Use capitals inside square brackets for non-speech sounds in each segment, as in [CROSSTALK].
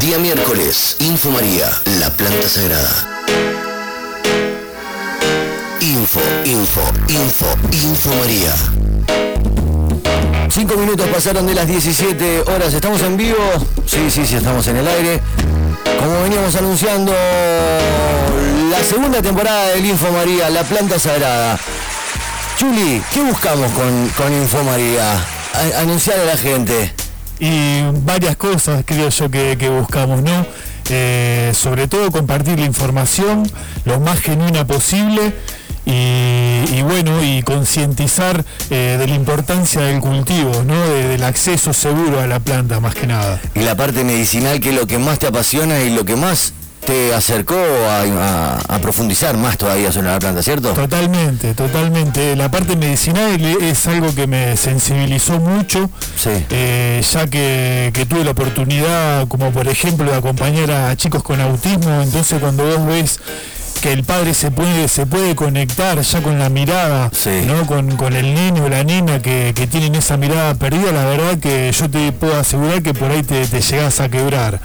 Día miércoles, Info María, la planta sagrada. Info, info, info, info María. Cinco minutos pasaron de las 17 horas. ¿Estamos en vivo? Sí, sí, sí, estamos en el aire. Como veníamos anunciando, la segunda temporada del Info María, la planta sagrada. Chuli, ¿qué buscamos con, con Info María? A- anunciar a la gente. y varias cosas creo yo que, que buscamos, ¿no? Eh, sobre todo compartir la información lo más genuina posible y, y bueno, y concientizar eh, de la importancia del cultivo, ¿no? De- del acceso seguro a la planta más que nada. Y la parte medicinal, que es lo que más te apasiona y lo que más te acercó a, a- a profundizar más todavía sobre la planta, ¿cierto? Totalmente, totalmente. La parte medicinal es algo que me sensibilizó mucho, Sí. eh, ya que, que tuve la oportunidad, como por ejemplo, de acompañar a chicos con autismo, entonces cuando vos ves que el padre se puede, se puede conectar ya con la mirada, Sí. ¿no? con, con el nene o la nena que, que tienen esa mirada perdida, la verdad que yo te puedo asegurar que por ahí te, te llegas a quebrar.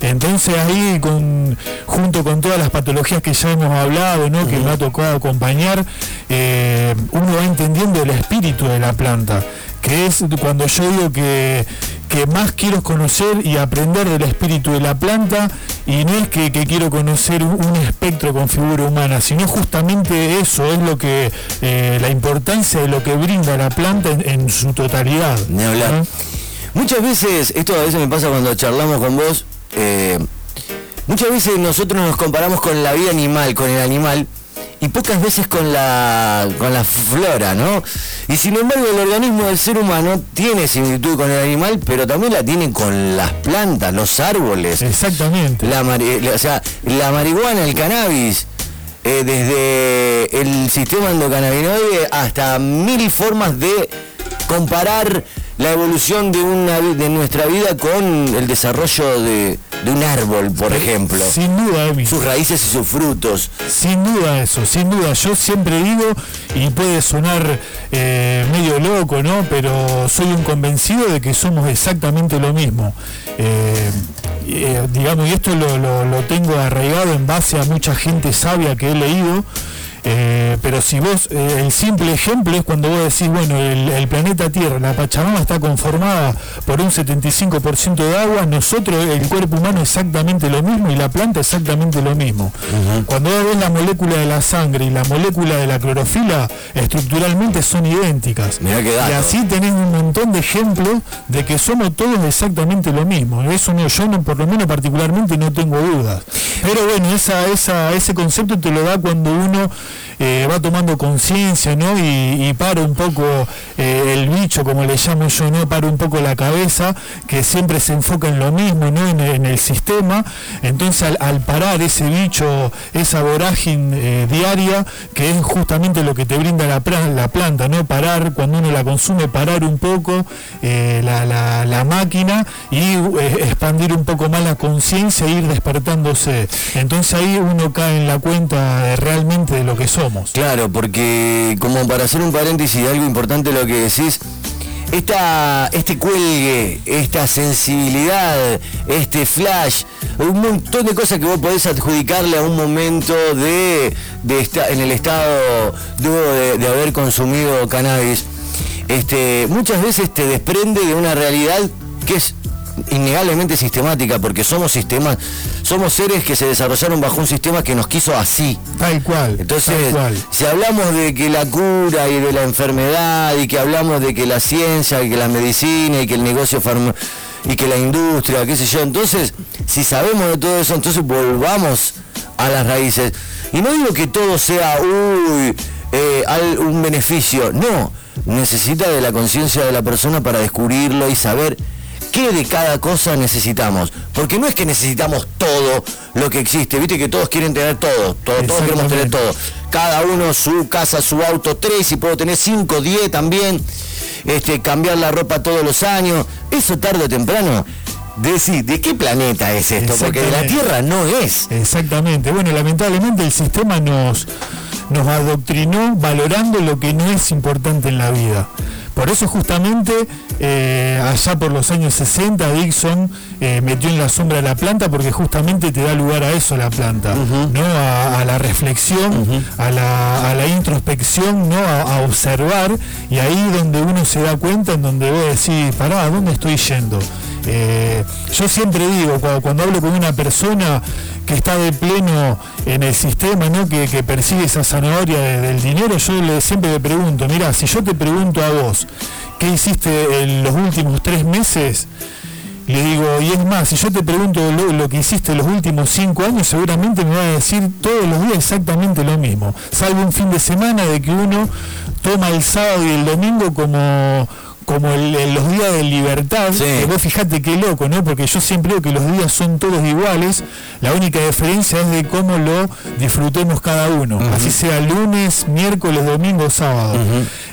Entonces ahí con, junto con todas las patologías que ya hemos hablado, ¿no? que me ha tocado acompañar, eh, uno va entendiendo el espíritu de la planta, que es cuando yo digo que, que más quiero conocer y aprender del espíritu de la planta, y no es que, que quiero conocer un, un espectro con figura humana, sino justamente eso es lo que, eh, la importancia de lo que brinda la planta en, en su totalidad. Ni hablar. ¿no? Muchas veces, esto a veces me pasa cuando charlamos con vos, eh, muchas veces nosotros nos comparamos con la vida animal, con el animal, y pocas veces con la, con la flora, ¿no? Y sin embargo el organismo del ser humano tiene similitud con el animal, pero también la tiene con las plantas, los árboles, Exactamente. la, la- o sea, la marihuana, el cannabis, eh, desde el sistema endocannabinoide hasta mil formas de comparar la evolución de, una, de nuestra vida con el desarrollo de, de un árbol, por ejemplo. Sin duda, Emi. Sus raíces y sus frutos. Sin duda eso, sin duda. Yo siempre digo, y puede sonar eh, medio loco, ¿no? Pero soy un convencido de que somos exactamente lo mismo. Eh, eh, digamos, y esto lo, lo- lo tengo arraigado en base a mucha gente sabia que he leído. Eh, pero si vos, eh, el simple ejemplo es cuando vos decís, bueno, el, el planeta Tierra, la Pachamama está conformada por un 75% de agua, nosotros, el cuerpo humano, exactamente lo mismo y la planta exactamente lo mismo. Cuando vos ves la molécula de la sangre y la molécula de la clorofila, estructuralmente son idénticas. Mirá y así tenés un montón de ejemplos de que somos todos exactamente lo mismo. Eso no, yo no, por lo menos particularmente no tengo dudas. Pero bueno, esa, esa, ese concepto te lo da cuando uno eh, va tomando conciencia, ¿no? Y, para un poco eh, el bicho, como le llamo yo, ¿no? Para un poco la cabeza, que siempre se enfoca en lo mismo, ¿no? En, el sistema. Entonces al, parar ese bicho, esa vorágine eh, diaria, que es justamente lo que te brinda la, planta, ¿no? Parar, cuando uno la consume, parar un poco la, máquina y expandir un poco más la conciencia e ir despertándose. Entonces ahí uno cae en la cuenta realmente de lo que Claro, porque como para hacer un paréntesis, algo importante lo que decís, esta, este cuelgue, esta sensibilidad, este flash, un montón de cosas que vos podés adjudicarle a un momento de, de esta- en el estado de, de haber consumido cannabis, este, muchas veces te desprende de una realidad que es innegablemente sistemática, porque somos sistemas, somos seres que se desarrollaron bajo un sistema que nos quiso así. Tal cual. Entonces, tal cual. si hablamos de que la cura y de la enfermedad y que hablamos de que la ciencia y que la medicina y que el negocio farma y que la industria, qué sé yo, entonces, si sabemos de todo eso, entonces volvamos a las raíces. Y no digo que todo sea, uy, eh, al- un beneficio, no, necesita de la conciencia de la persona para descubrirlo y saber qué de cada cosa necesitamos. Porque no es que necesitamos todo lo que existe, viste que todos quieren tener todo, todo- todos queremos tener todo. Cada uno su casa, su auto, tres, y puedo tener cinco, diez también. Este, cambiar la ropa todos los años. Eso tarde o temprano. Decir, ¿de qué planeta es esto? Porque de la. Tierra no es. Exactamente. Bueno, lamentablemente el sistema nos nos adoctrinó valorando lo que no es importante en la vida. Por eso justamente eh, allá por los años 60 Dixon eh, metió en la sombra la planta porque justamente te da lugar a eso la planta, ¿no? A, la reflexión, a, la, introspección, ¿no? A, observar y ahí donde uno se da cuenta, en donde vos decís, pará, ¿a dónde estoy yendo? Eh, yo siempre digo, cuando, hablo con una persona que está de pleno en el sistema, ¿no? que, persigue esa zanahoria del dinero, yo le, siempre le pregunto, mira, si yo te pregunto a vos, ¿qué hiciste en los últimos tres meses? Le digo, y es más, si yo te pregunto lo, que hiciste los últimos cinco años, seguramente me va a decir todos los días exactamente lo mismo, salvo un fin de semana de que uno toma el sábado y el domingo como como los días de libertad, que vos fijate qué loco, ¿no? Porque yo siempre digo que los días son todos iguales, la única diferencia es de cómo lo disfrutemos cada uno, así sea lunes, miércoles, domingo, sábado.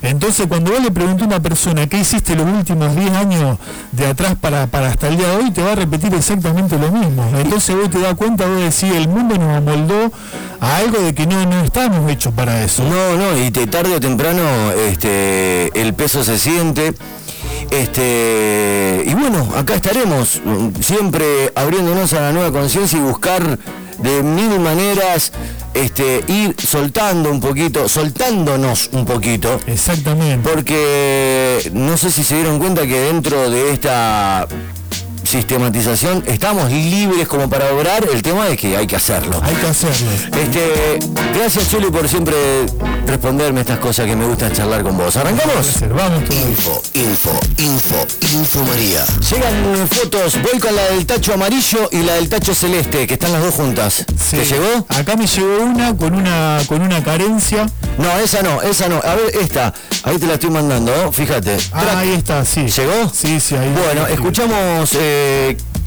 Entonces cuando vos le preguntas a una persona qué hiciste los últimos 10 años de atrás para, para hasta el día de hoy, te va a repetir exactamente lo mismo. Entonces vos te das cuenta, vos decís, el mundo nos amoldó a algo de que no, no estamos hechos para eso. No, no, y te, tarde o temprano este, el peso se siente este, y bueno, acá estaremos, siempre abriéndonos a la nueva conciencia y buscar de mil maneras este, ir soltando un poquito, soltándonos un poquito. Exactamente. Porque no sé si se dieron cuenta que dentro de esta sistematización, estamos libres como para obrar, el tema es que hay que hacerlo. Hay que hacerlo. Este, gracias Chuli por siempre responderme estas cosas que me gusta charlar con vos. ¿Arrancamos? Vamos Info, info, info, info María. Llegan fotos, voy con la del tacho amarillo y la del tacho celeste, que están las dos juntas. ¿Te llegó? Acá me llegó una con una con una carencia. No, esa no, esa no. A ver, esta. Ahí te la estoy mandando, fíjate. Ah, ahí está, sí. ¿Llegó? Sí, sí, ahí. Bueno, escuchamos eh,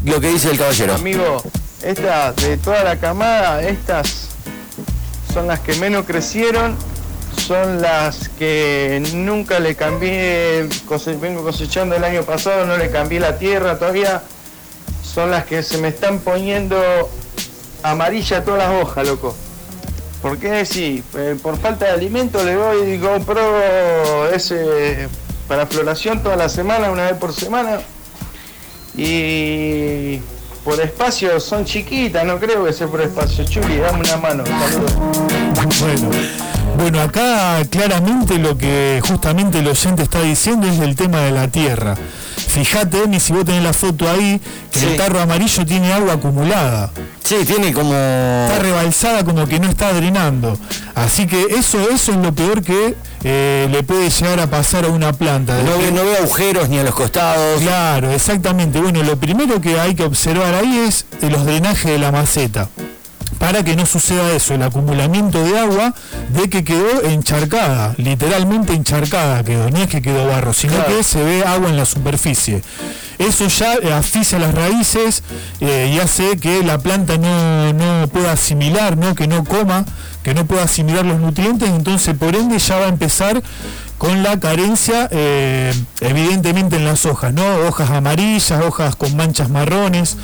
lo que dice el caballero. Amigo, estas de toda la camada, estas son las que menos crecieron, son las que nunca le cambié, vengo cosechando el año pasado, no le cambié la tierra todavía, son las que se me están poniendo amarilla todas las hojas, loco. ¿Por qué? Sí, eh, por falta de alimento le doy y compro ese para floración toda la semana, una vez por semana y por espacio son chiquitas, no creo que sea por espacio. Chuli, dame una mano. Bueno, bueno, acá claramente lo que justamente el oyente está diciendo es el tema de la tierra. Fíjate, Emi, si vos tenés la foto ahí, que el tarro amarillo tiene agua acumulada. Sí, tiene como... Está rebalsada como que no está drenando. Así que eso, eso es lo peor que eh, le puede llegar a pasar a una planta. No, ve, no agujeros ni a los costados. Claro, exactamente. Bueno, lo primero que hay que observar ahí es los drenajes de la maceta para que no suceda eso, el acumulamiento de agua de que quedó encharcada, literalmente encharcada quedó, no es que quedó barro, sino que se ve agua en la superficie. Eso ya asfixia las raíces eh, y hace que la planta no, pueda asimilar, ¿no? que no coma, que no pueda asimilar los nutrientes, entonces por ende ya va a empezar con la carencia eh, evidentemente en las hojas, ¿no? Hojas amarillas, hojas con manchas marrones.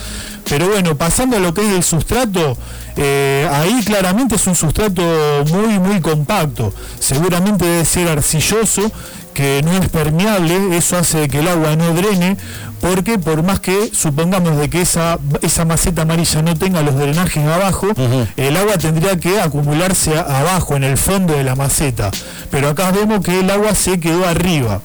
Pero bueno, pasando a lo que es el sustrato, eh, ahí claramente es un sustrato muy, muy compacto. Seguramente debe ser arcilloso, que no es permeable, eso hace que el agua no drene, porque por más que supongamos de que esa, esa maceta amarilla no tenga los drenajes abajo, el agua tendría que acumularse abajo, en el fondo de la maceta. Pero acá vemos que el agua se quedó arriba.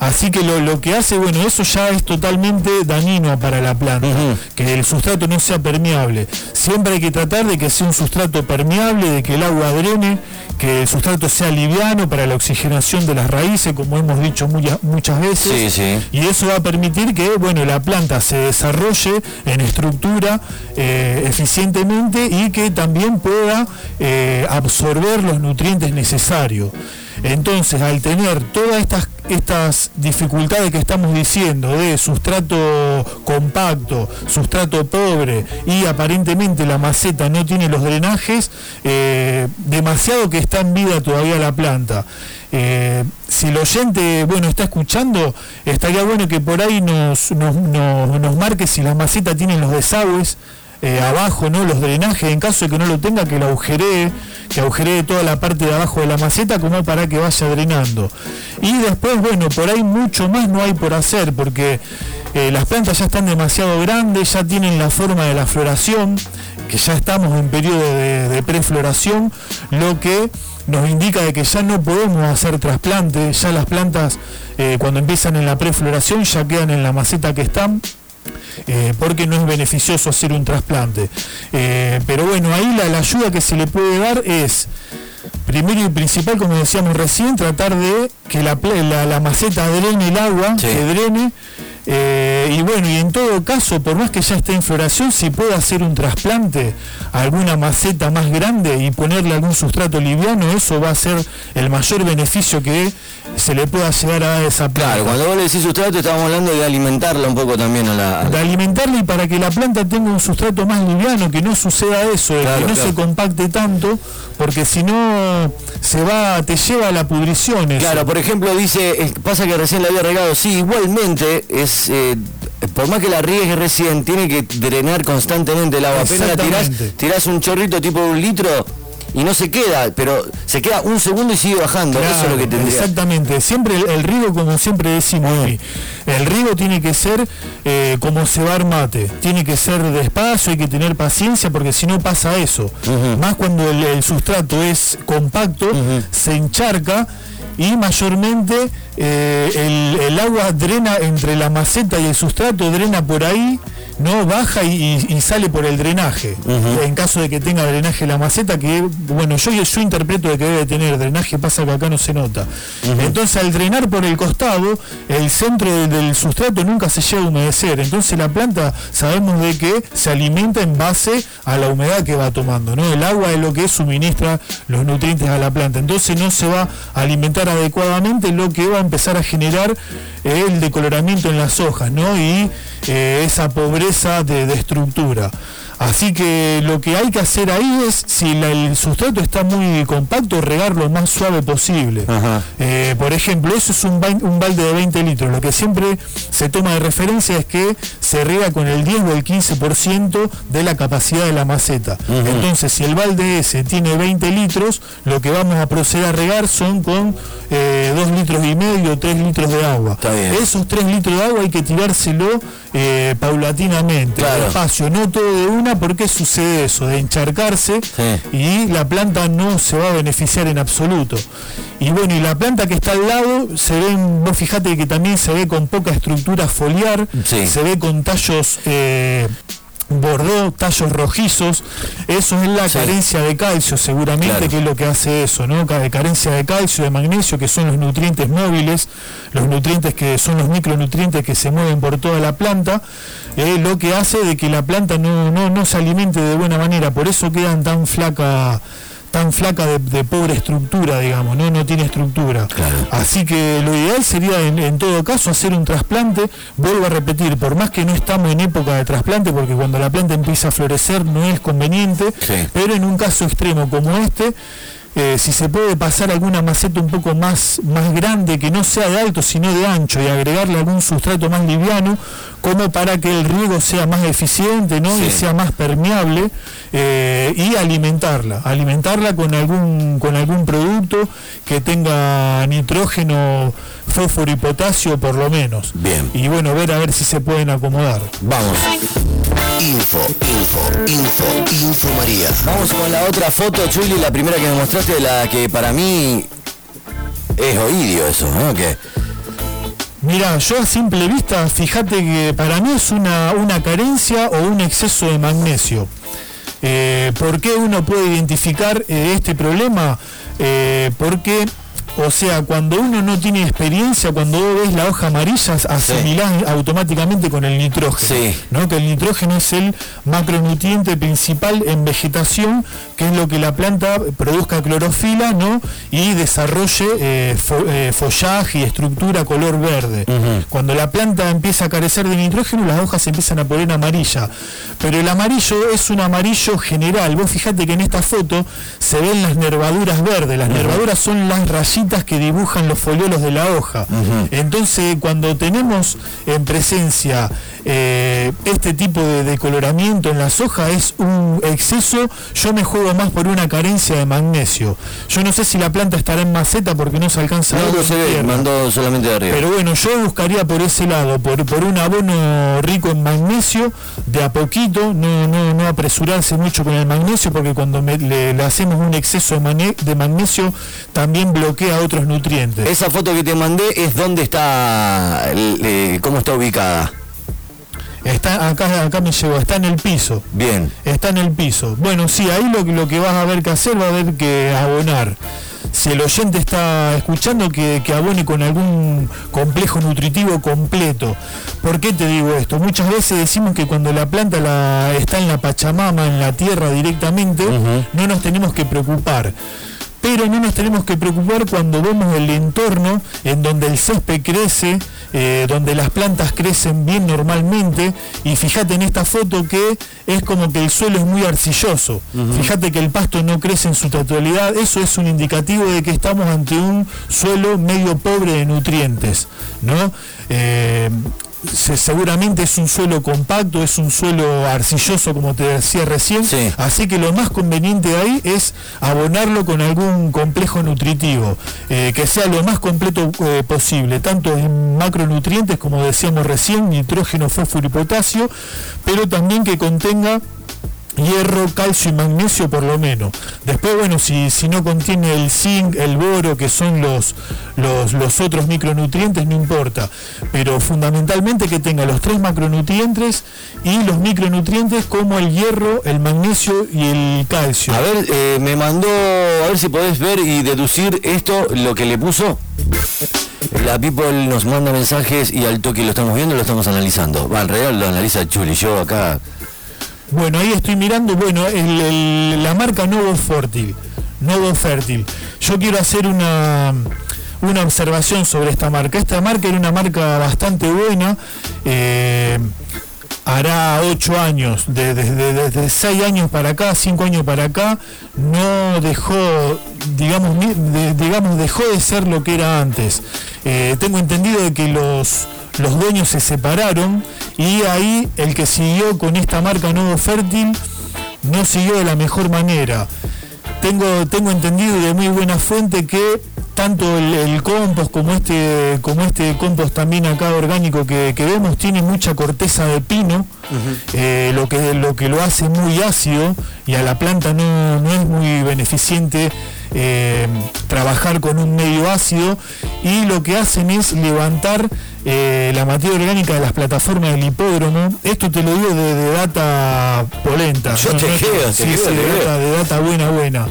Así que lo, que hace, bueno, eso ya es totalmente dañino para la planta, que el sustrato no sea permeable. Siempre hay que tratar de que sea un sustrato permeable, de que el agua drene, que el sustrato sea liviano para la oxigenación de las raíces, como hemos dicho muchas veces. Y eso va a permitir que, bueno, la planta se desarrolle en estructura eh, eficientemente y que también pueda eh, absorber los nutrientes necesarios. Entonces, al tener todas estas, estas dificultades que estamos diciendo de sustrato compacto, sustrato pobre y aparentemente la maceta no tiene los drenajes, eh, demasiado que está en vida todavía la planta. Eh, si el oyente bueno está escuchando, estaría bueno que por ahí nos, nos, nos, nos marque si la maceta tiene los desagües eh, abajo, ¿no? Los drenajes, en caso de que no lo tenga, que lo agujeree, que agujeree toda la parte de abajo de la maceta como para que vaya drenando. Y después, bueno, por ahí mucho más no hay por hacer, porque eh, las plantas ya están demasiado grandes, ya tienen la forma de la floración, que ya estamos en periodo de, de prefloración, lo que nos indica de que ya no podemos hacer trasplantes, ya las plantas eh, cuando empiezan en la prefloración ya quedan en la maceta que están. Eh, porque no es beneficioso hacer un trasplante. Eh, pero bueno, ahí la, la ayuda que se le puede dar es, primero y principal, como decíamos recién, tratar de que la, la- la maceta drene el agua, Sí. que drene. eh, y bueno, y en todo caso, por más que ya esté en floración, si puede hacer un trasplante alguna maceta más grande y ponerle algún sustrato liviano, eso va a ser el mayor beneficio que se le pueda llegar a esa planta. Claro, cuando vos le decís sustrato estamos hablando de alimentarla un poco también a la... de alimentarla y para que la planta tenga un sustrato más liviano, que no suceda eso, Claro, que no claro. se compacte tanto, porque si no se va, te lleva a la pudrición. eso. Claro, por ejemplo, dice, pasa que recién la había regado, sí, igualmente es, eh, por más que la riegues recién, tiene que drenar constantemente el agua. Apenas la tirás, un chorrito tipo de un litro y no se queda, pero se queda un segundo y sigue bajando. Eso es lo que tendría. Exactamente, siempre el, el riego, como siempre decimos, Emi, el riego tiene que ser eh, como cebar mate, tiene que ser despacio, hay que tener paciencia porque si no pasa eso. Más cuando el, el sustrato es compacto, se encharca y mayormente eh, el, el agua drena entre la maceta y el sustrato, drena por ahí, no baja y, sale por el drenaje. En caso de que tenga drenaje la maceta, que bueno, yo, yo interpreto de que debe tener drenaje, pasa que acá no se nota. Entonces al drenar por el costado, el centro del, del sustrato nunca se llega a humedecer. Entonces la planta sabemos de que se alimenta en base a la humedad que va tomando. ¿no? El agua es lo que suministra los nutrientes a la planta. Entonces no se va a alimentar adecuadamente, lo que va a empezar a generar eh, el decoloramiento en las hojas ¿no? y esa pobreza de, de estructura. Así que lo que hay que hacer ahí es, si la- el sustrato está muy compacto, regar lo más suave posible. Eh, por ejemplo, eso es un, balde de 20 litros. Lo que siempre se toma de referencia es que se riega con el 10 o el 15% de la capacidad de la maceta. Entonces, si el balde ese tiene 20 litros, lo que vamos a proceder a regar son con 2 litros y medio, 3 litros de agua. Esos 3 litros de agua hay que tirárselo eh, paulatinamente, Claro. despacio, no todo de una, porque sucede eso, de encharcarse Sí. y la planta no se va a beneficiar en absoluto. Y bueno, y la planta que está al lado, se ven, vos fijate que también se ve con poca estructura foliar, Sí. se ve con tallos eh, bordó, tallos rojizos, eso es la Sí. carencia de calcio seguramente, Claro. que es lo que hace eso, ¿no? Ca- Carencia de calcio, de magnesio, que son los nutrientes móviles, los nutrientes que son los micronutrientes que se mueven por toda la planta, eh, lo que hace de que la planta no, no, no se alimente de buena manera, por eso quedan tan flaca tan flaca de, de pobre estructura, digamos, ¿no? no tiene estructura. Claro. Así que lo ideal sería en, en todo caso hacer un trasplante, vuelvo a repetir, por más que no estamos en época de trasplante, porque cuando la planta empieza a florecer no es conveniente, Sí. pero en un caso extremo como este, eh, si se puede pasar alguna maceta un poco más, más grande, que no sea de alto sino de ancho, y agregarle algún sustrato más liviano, como para que el riego sea más eficiente ¿no? y sea más permeable, eh, y alimentarla, alimentarla con algún, con algún producto que tenga nitrógeno, fósforo y potasio por lo menos. Bien. Y bueno, ver a ver si se pueden acomodar. Vamos. Info, info, info, info María. Vamos con la otra foto, Chuli, la primera que me mostraste, la que para mí es oídio eso, ¿no? Que Mira, yo a simple vista, fíjate que para mí es una, una carencia o un exceso de magnesio. Eh, ¿Por qué uno puede identificar eh, este problema? Eh, porque, o sea, cuando uno no tiene experiencia, cuando vos ves la hoja amarilla, asimilás automáticamente con el nitrógeno. Sí. ¿no? Que el nitrógeno es el macronutriente principal en vegetación, que es lo que la planta produzca clorofila ¿no? y desarrolle eh, fo- eh, follaje y estructura color verde. Cuando la planta empieza a carecer de nitrógeno, las hojas se empiezan a poner amarilla. Pero el amarillo es un amarillo general. Vos fijate que en esta foto se ven las nervaduras verdes. Las nervaduras son las rayitas rayitas que dibujan los foliolos de la hoja. Entonces, cuando tenemos en presencia eh, este tipo de decoloramiento en las hojas, es un exceso, yo me juego más por una carencia de magnesio. Yo no sé si la planta estará en maceta porque no se alcanza a No, ver no se ve, mandó solamente de arriba. Pero bueno, yo buscaría por ese lado, por, por un abono rico en magnesio, de a poquito, no, no, no apresurarse mucho con el magnesio, porque cuando me- le, le hacemos un exceso de, magnesio, también bloquea otros nutrientes. Esa foto que te mandé es donde está, el- eh, cómo está ubicada. Está, acá, acá me llegó, está en el piso. Bien. Está en el piso. Bueno, sí, ahí lo, que- lo que vas a ver que hacer va a haber que abonar. Si el oyente está escuchando, que, que abone con algún complejo nutritivo completo. ¿Por qué te digo esto? Muchas veces decimos que cuando la planta la, está en la Pachamama, en la tierra directamente, no nos tenemos que preocupar. Pero no nos tenemos que preocupar cuando vemos el entorno en donde el césped crece, eh, donde las plantas crecen bien normalmente. Y fíjate en esta foto que es como que el suelo es muy arcilloso. Fíjate que el pasto no crece en su totalidad. Eso es un indicativo de que estamos ante un suelo medio pobre de nutrientes. ¿no? Eh, se- seguramente es un suelo compacto, es un suelo arcilloso, como te decía recién. Sí. Así que lo más conveniente ahí es abonarlo con algún complejo nutritivo, eh, que sea lo más completo eh, posible, tanto en macronutrientes, como decíamos recién, nitrógeno, fósforo y potasio, pero también que contenga hierro, calcio y magnesio por lo menos. Después, bueno, si, si no contiene el zinc, el boro, que son los, los, otros micronutrientes, no importa. Pero fundamentalmente que tenga los tres macronutrientes y los micronutrientes como el hierro, el magnesio y el calcio. A ver, eh, me mandó, a ver si podés ver y deducir esto, lo que le puso. La People nos manda mensajes y al toque lo estamos viendo, lo estamos analizando. Va, en realidad lo analiza Chuli, yo acá. Bueno, ahí estoy mirando, bueno, la marca Novo Fértil. Novo Fértil. Yo quiero hacer una, una observación sobre esta marca. Esta marca era una marca bastante buena. eh, hará ocho años, de- de- de- desde seis años para acá, cinco años para acá, no dejó, digamos, de- digamos dejó de ser lo que era antes. Eh, tengo entendido de que los, los dueños se separaron y ahí el que siguió con esta marca Nuevo Fértil no siguió de la mejor manera. Tengo, tengo entendido de muy buena fuente que tanto el, el compost como este, como este compost también acá orgánico que, que vemos tiene mucha corteza de pino, eh, lo, que, lo que lo hace muy ácido y a la planta no, no es muy beneficiente eh, trabajar con un medio ácido y lo que hacen es levantar eh, la materia orgánica de las plataformas del hipódromo. Esto te lo digo de, de data polenta. Yo te sí, creo, data, de data buena, buena.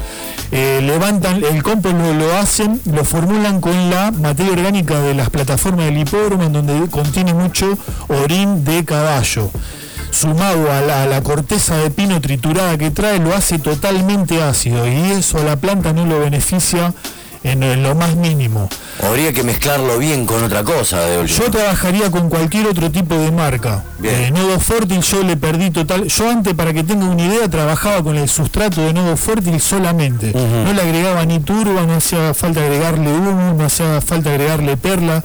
Eh, levantan el compost lo, lo hacen, lo formulan con la materia orgánica de las plataformas del hipódromo en donde contiene mucho orín de caballo. Sumado a la, a la corteza de pino triturada que trae, lo hace totalmente ácido y eso a la planta no lo beneficia en, en lo más mínimo. Habría que mezclarlo bien con otra cosa de. Yo trabajaría con cualquier otro tipo de marca. Eh, Novo Fértil yo le perdí total. Yo antes, para que tenga una idea, trabajaba con el sustrato de Novo Fértil solamente. No le agregaba ni turba, no hacía falta agregarle humo, no hacía falta agregarle perla.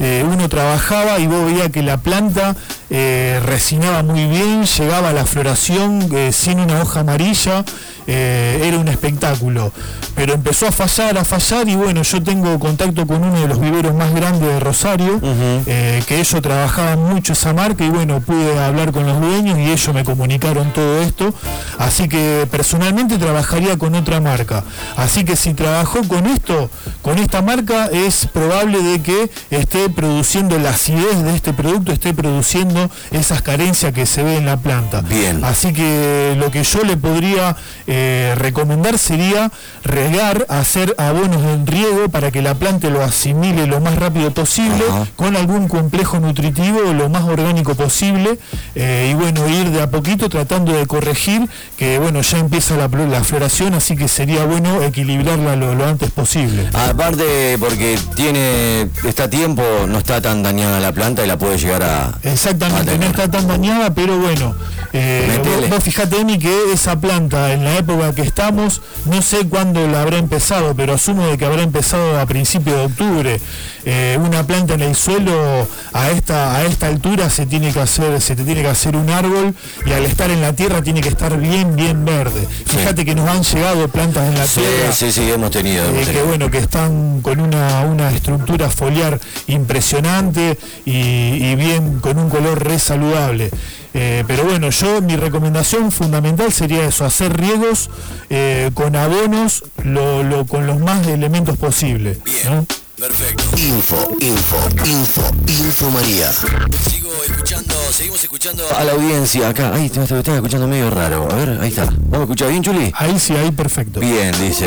Eh, uno trabajaba y vos veías que la planta eh, resinaba muy bien, llegaba a la floración eh, sin una hoja amarilla, eh, era un espectáculo. Pero empezó a fallar, a fallar y bueno, yo tengo contacto con uno de los viveros más grandes de Rosario, eh, que ellos trabajaban mucho esa marca y bueno, pude hablar con los dueños y ellos me comunicaron todo esto. Así que personalmente trabajaría con otra marca. Así que si trabajó con esto, con esta marca, es probable de que esté produciendo la acidez de este producto, esté produciendo esas carencias que se ve en la planta. Bien. Así que lo que yo le podría eh, recomendar sería regar, hacer abonos en riego para que la planta lo asimile lo más rápido posible, Ajá. con algún complejo nutritivo lo más orgánico posible eh, y bueno, ir de a poquito tratando de corregir que bueno, ya empieza la, floración, así que sería bueno equilibrarla lo, lo antes posible. Aparte, porque tiene, está a tiempo, no está tan dañada la planta y la puede llegar a. Exactamente, a no está tan dañada, pero bueno, eh, vos, vos fijate, Emi, que esa planta en la época época que estamos, no sé cuándo la habrá empezado, pero asumo de que habrá empezado a principios de octubre. Eh, una planta en el suelo a esta, a esta altura se tiene que hacer, se te tiene que hacer un árbol y al estar en la tierra tiene que estar bien, bien verde. Fíjate que nos han llegado plantas en la Sí, tierra. sí, sí, hemos tenido. eh, hemos que bueno, que están con una, una estructura foliar impresionante y, y bien con un color re saludable. Eh, pero bueno, yo mi recomendación fundamental sería eso, hacer riegos eh, con abonos lo- lo- con los más elementos posibles. ¿no? Perfecto. Info, info, info, info María. Sigo escuchando, seguimos escuchando a la audiencia acá. Ahí te, te estás escuchando medio raro. A ver, ahí está. ¿Vamos a escuchar bien, Chuli? Ahí sí, ahí perfecto. Bien, dice.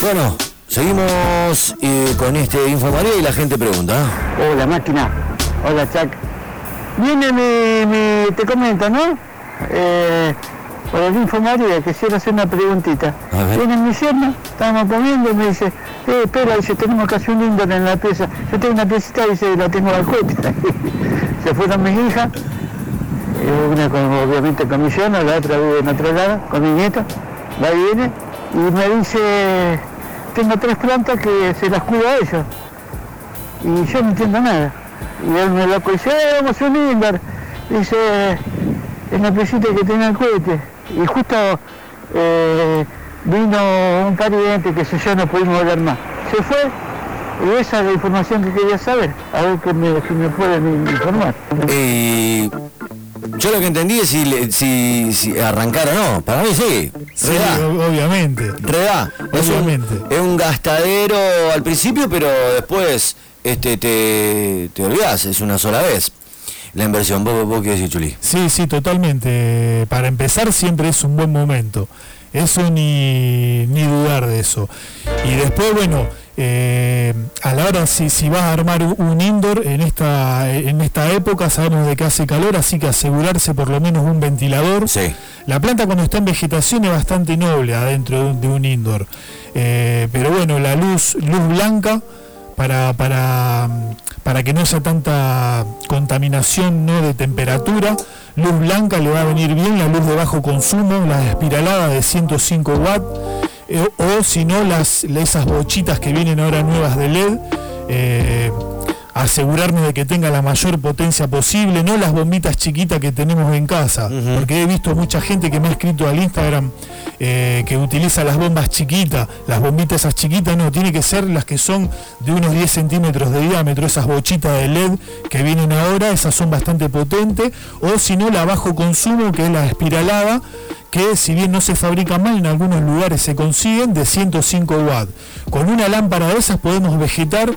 Bueno, seguimos eh, con este Info María y la gente pregunta. Hola máquina, hola Chuck. Viene mi, mi- te comento, ¿no? Eh, por el Info María, que quiero hacer una preguntita. Viene mi yerno, estábamos comiendo y me dice, eh, espera, dice, tenemos hacer un indoor en la pieza. Yo tengo una piecita, dice, la tengo al cohete. [LAUGHS] Se fueron mis hijas, eh, una con, obviamente con mi yerno, la otra vive en otro lado, con mi nieto. Va y viene y me dice, tengo tres plantas que se las cuido a ellos y yo no entiendo nada. Y él me lo dice, eh, vamos a un indoor. Dice, en la piecita que tenía el cohete. Y justo eh, vino un pariente que se yo no pudimos hablar más. Se fue y esa es la información que quería saber. A ver que me, si me pueden informar. Eh, yo lo que entendí es si, le- si, si arrancar o no. Para mí sí. Sí, Redá. ob- obviamente. Redá. Es un, Obviamente. es un gastadero al principio, pero después este, te, te olvidás. Es una sola vez. La inversión. ¿Vos, vos qué decís, Chuli? Sí, sí, totalmente. Para empezar siempre es un buen momento. Eso ni, ni dudar de eso. Y después, bueno, eh, a la hora si, si vas a armar un indoor en esta, en esta época, sabemos de que hace calor, así que asegurarse por lo menos un ventilador. Sí. La planta cuando está en vegetación es bastante noble adentro de un, de un indoor. Eh, pero bueno, la luz, luz blanca para, para, para que no sea tanta contaminación ¿no? de temperatura. Luz blanca le va a venir bien, la luz de bajo consumo, la espiralada de 105 watts, eh, o si no, las, esas bochitas que vienen ahora nuevas de LED. eh, asegurarnos de que tenga la mayor potencia posible, no las bombitas chiquitas que tenemos en casa, porque he visto mucha gente que me ha escrito al Instagram eh, que utiliza las bombas chiquitas, las bombitas esas chiquitas, no, tiene que ser las que son de unos 10 centímetros de diámetro, esas bochitas de LED que vienen ahora, esas son bastante potentes, o si no la bajo consumo, que es la espiralada, que si bien no se fabrica mal, en algunos lugares se consiguen de 105 watts. Con una lámpara de esas podemos vegetar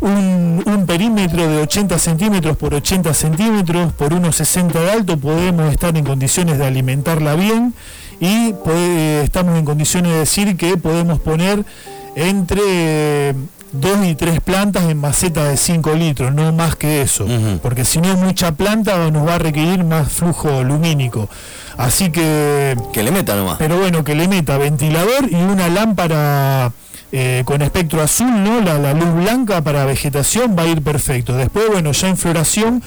un, un perímetro de 80 centímetros por 80 centímetros por unos 60 de alto, podemos estar en condiciones de alimentarla bien y puede- estamos en condiciones de decir que podemos poner entre dos y tres plantas en maceta de 5 litros, no más que eso, porque si no mucha planta nos va a requerir más flujo lumínico. Así que Que le meta nomás. pero bueno, que le meta ventilador y una lámpara eh, con espectro azul, ¿no? La, la luz blanca para vegetación va a ir perfecto. Después, bueno, ya en floración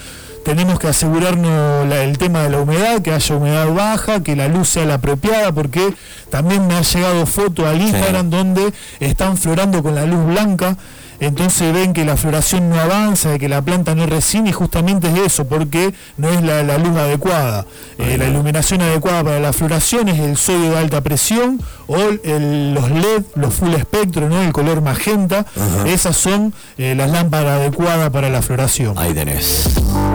tenemos que asegurarnos la- el tema de la humedad, que haya humedad baja, que la luz sea la apropiada, porque también me ha llegado foto al Instagram donde están florando con la luz blanca. Entonces ven que la floración no avanza, de que la planta no resine y justamente es eso, porque no es la, la luz adecuada. Eh, la iluminación adecuada para la floración es el sodio de alta presión o el- los LED, los full espectro, ¿no? el color magenta. Esas son eh, las lámparas adecuadas para la floración. Ahí tenés.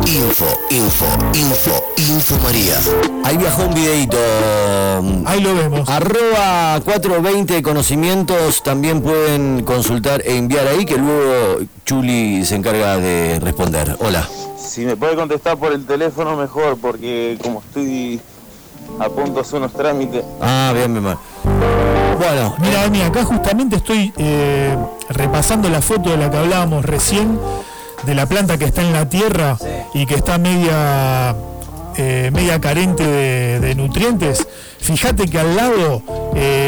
Info, info, info, info María. Ahí viajó un videito. Ahí lo vemos. Arroba 420 conocimientos también pueden consultar e enviar ahí que luego Chuli se encarga de responder. Hola. Si me puede contestar por el teléfono mejor, porque como estoy a punto de hacer unos trámites, Ah, bien, bien, bien. Bueno, Mira, Emi, acá justamente estoy eh, repasando la foto de la que hablábamos recién, de la planta que está en la tierra y que está media, eh, media carente de, de nutrientes. Fíjate que al lado, eh,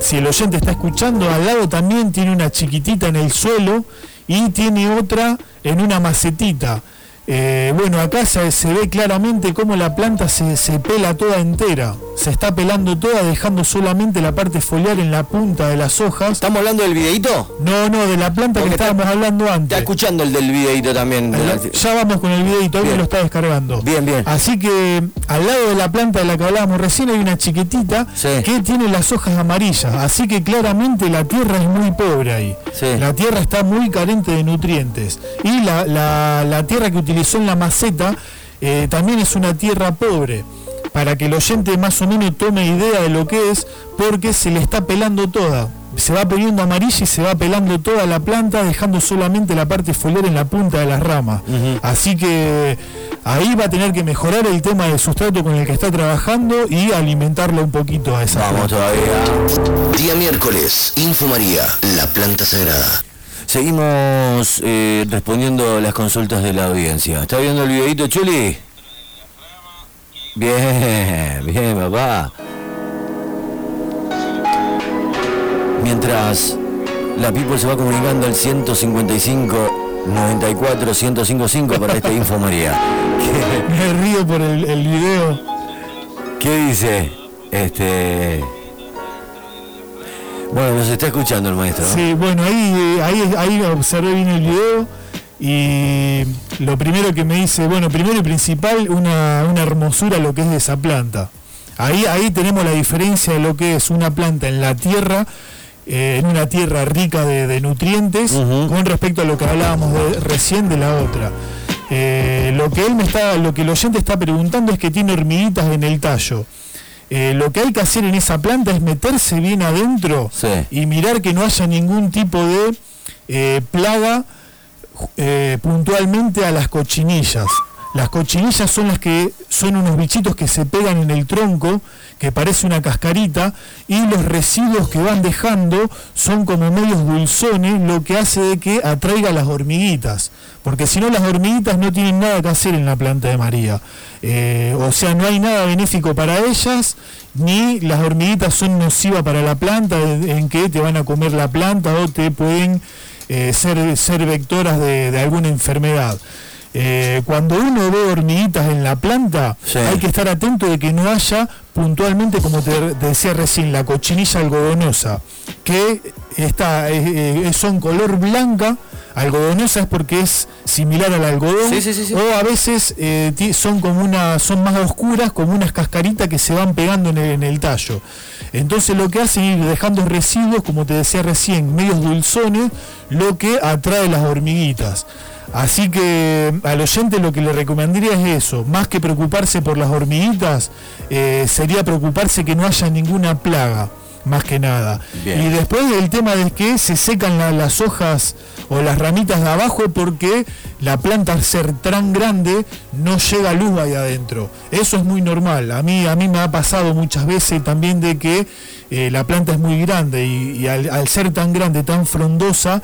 si el oyente está escuchando, al lado también tiene una chiquitita en el suelo y tiene otra en una macetita. Eh, bueno, acá se, se ve claramente cómo la planta se, se pela toda entera, se está pelando toda, dejando solamente la parte foliar en la punta de las hojas. ¿Estamos hablando del videito? No, no, de la planta Porque que estábamos está- hablando Está antes. escuchando el del videito también. Ya vamos con el videito, Bien. lo está descargando. Bien, bien. Así que al lado de la planta de la que hablábamos recién hay una chiquitita Sí. que tiene las hojas amarillas. Así que claramente la tierra es muy pobre ahí. Sí. La tierra está muy carente de nutrientes. Y la, la- la tierra que utilizó en la maceta eh, también es una tierra pobre. Para que el oyente más o menos tome idea de lo que es, porque se le está pelando toda. Se va poniendo amarilla y se va pelando toda la planta, dejando solamente la parte foliar en la punta de las ramas. Así que ahí va a tener que mejorar el tema del sustrato con el que está trabajando y alimentarlo un poquito a esa Vamos planta. todavía. Día miércoles, Info María, la planta sagrada. Seguimos eh, respondiendo las consultas de la audiencia. ¿Está viendo el videito, Chuli? Bien, bien, papá. Mientras la people se va comunicando al 155 94 1055 para este Info María. [LAUGHS] ¿Qué, Me río por el, el video. qué dice? Este. Bueno, nos está escuchando el maestro. ¿no? Sí, bueno, ahí, eh, ahí, ahí observé bien el video y lo primero que me dice, bueno, primero y principal, una, una hermosura lo que es de esa planta. Ahí, ahí tenemos la diferencia de lo que es una planta en la tierra, eh, en una tierra rica de, de nutrientes, con respecto a lo que hablábamos de- recién de la otra. Eh, lo que él me está, lo que el oyente está preguntando es que tiene hormiguitas en el tallo. Eh, lo que hay que hacer en esa planta es meterse bien adentro Sí. y mirar que no haya ningún tipo de eh, plaga eh, puntualmente a las cochinillas. Las cochinillas son las que son unos bichitos que se pegan en el tronco, que parece una cascarita, y los residuos que van dejando son como medios dulzones, lo que hace de que atraiga a las hormiguitas. Porque si no, las hormiguitas no tienen nada que hacer en la planta de María. Eh, o sea, no hay nada benéfico para ellas, ni las hormiguitas son nocivas para la planta, en que te van a comer la planta o te pueden eh, ser, ser vectoras de alguna enfermedad. Eh, cuando uno ve hormiguitas en la planta, Sí. hay que estar atento de que no haya puntualmente, como te, te decía recién, la cochinilla algodonosa, que está, eh, son color blanca, algodonosa es porque es similar al algodón, Sí, sí, o a veces eh, son como una, son más oscuras, como unas cascaritas que se van pegando en el, en el tallo. Entonces lo que hacen es ir dejando residuos, como te decía recién, medios dulzones, lo que atrae las hormiguitas. Así que al oyente lo que le recomendaría es eso, más que preocuparse por las hormiguitas, eh, sería preocuparse que no haya ninguna plaga, más que nada. Bien. Y después el tema de que se secan la- las hojas o las ramitas de abajo porque la planta al ser tan grande no llega luz ahí adentro. Eso es muy normal. A mí, a mí me ha pasado muchas veces también de que eh, la planta es muy grande y, y al, al ser tan grande, tan frondosa,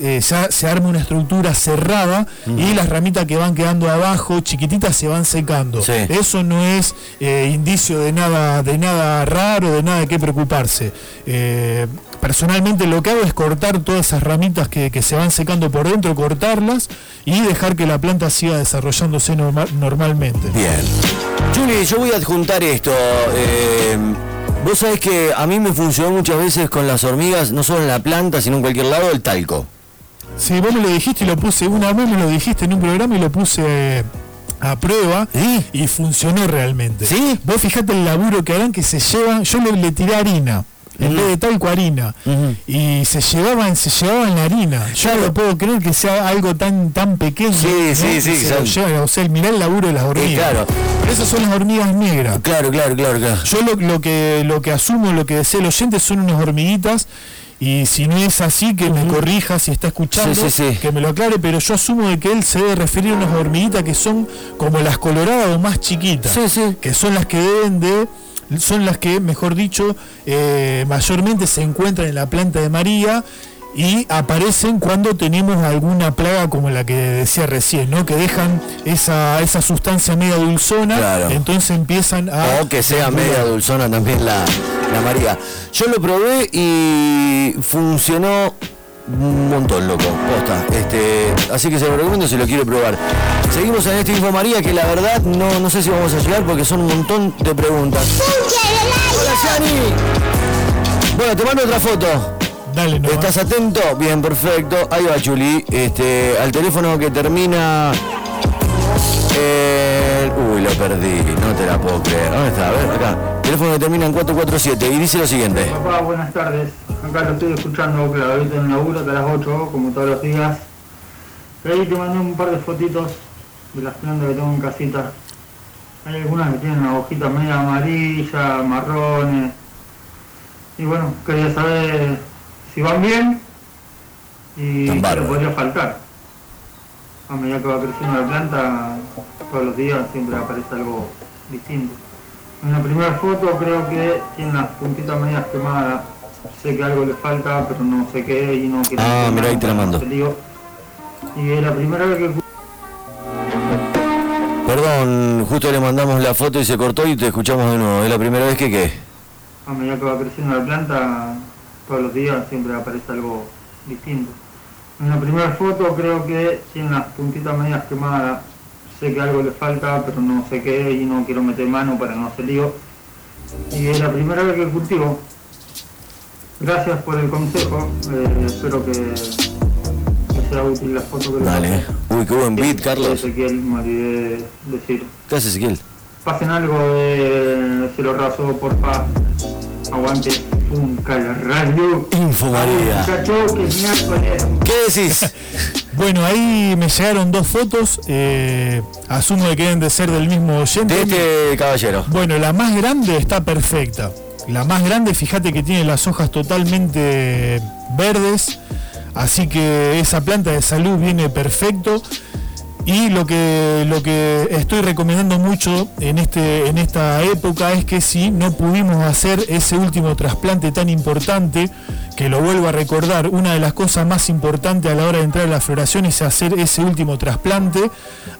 eh, se, se arma una estructura cerrada y las ramitas que van quedando abajo, chiquititas, se van secando. Sí. Eso no es eh, indicio de nada, de nada raro, de nada de qué preocuparse. Personalmente lo que hago es cortar todas esas ramitas que, que se van secando por dentro, cortarlas y dejar que la planta siga desarrollándose norma- normalmente. Bien. Juli, yo voy a adjuntar esto. Vos sabés que a mí me funcionó muchas veces con las hormigas, no solo en la planta, sino en cualquier lado, el talco. Si vos me lo dijiste y lo puse, una vez me lo dijiste en un programa y lo puse a prueba ¿Sí? y funcionó realmente. ¿Sí? Vos fijate el laburo que harán que se llevan, yo le, le tiré harina. En vez de talco harina y se llevaban se llevaban la harina yo no puedo creer que sea algo tan tan pequeño Sí, ¿no? sí, Que sí, se llevan. o sea mirá el laburo de las hormigas claro. Pero esas son las hormigas negras Claro, claro, claro, claro. yo lo, lo que lo que asumo, lo que desea el oyente son unas hormiguitas y si no es así que me corrija si está escuchando, Sí, sí, sí. que me lo aclare, pero yo asumo de que él se debe referir a unas hormiguitas que son como las coloradas o más chiquitas, Sí, sí. que son las que deben de son las que, mejor dicho, eh, mayormente se encuentran en la planta de María y aparecen cuando tenemos alguna plaga como la que decía recién, ¿no? Que dejan esa, esa sustancia media dulzona, Claro. entonces empiezan a... O que sea media dulzona también la, la María. Yo lo probé y funcionó un montón, loco, posta. Este, así que se lo recomiendo si lo quiere probar. Seguimos en este Info María, que la verdad no, no sé si vamos a llegar porque son un montón de preguntas. Hola, Yani. Bueno, te mando otra foto. Dale, no. ¿Estás atento? Bien, perfecto. Ahí va Chuli. Este, al teléfono que termina. eh, uy, lo perdí. No te la puedo creer. ¿Dónde está? A ver, acá. Teléfono que termina en 447 y dice lo siguiente. Papá, buenas tardes. Acá lo estoy escuchando, claro, ahorita en laburo hasta las 8, como todos los días. Pero ahí te mandé un par de fotitos de las plantas que tengo en casita. Hay algunas que tienen las hojitas media amarillas, marrones. Y bueno, quería saber si van bien y Están qué podría faltar. A medida que va creciendo la planta, todos los días siempre aparece algo distinto. En la primera foto creo que tiene las puntitas medias quemadas. Sé que algo le falta, pero no sé qué y no quiero... Ah, meter mirá, ahí mano te la para mando. Y es la primera vez que Perdón, justo le mandamos la foto y se cortó y te escuchamos de nuevo. Es la primera vez que qué. a medida que va creciendo la planta, todos los días siempre aparece algo distinto. En la primera foto creo que tiene las puntitas medias quemadas. Sé que algo le falta, pero no sé qué y no quiero meter mano para no hacer lío. Y es la primera vez que cultivo. Gracias por el consejo. eh, espero que, que sea útil la foto que le Dale. Uy, qué buen beat, Carlos. Ezequiel, me olvidé decir. ¿Qué haces, Ezequiel? Pasen algo de cielo raso, porfa. Aguante. Un calarayo. Info María. Muchacho, que miércoles. ¿Qué decís? [LAUGHS] Bueno, ahí me llegaron dos fotos. eh, asumo que deben de ser del mismo oyente. De este caballero. Bueno, la más grande está perfecta. La más grande, fíjate que tiene las hojas totalmente verdes. Así que esa planta de salud viene perfecto. Y lo que, lo que estoy recomendando mucho en, este, en esta época es que si no pudimos hacer ese último trasplante tan importante, que lo vuelvo a recordar, una de las cosas más importantes a la hora de entrar a la floración es hacer ese último trasplante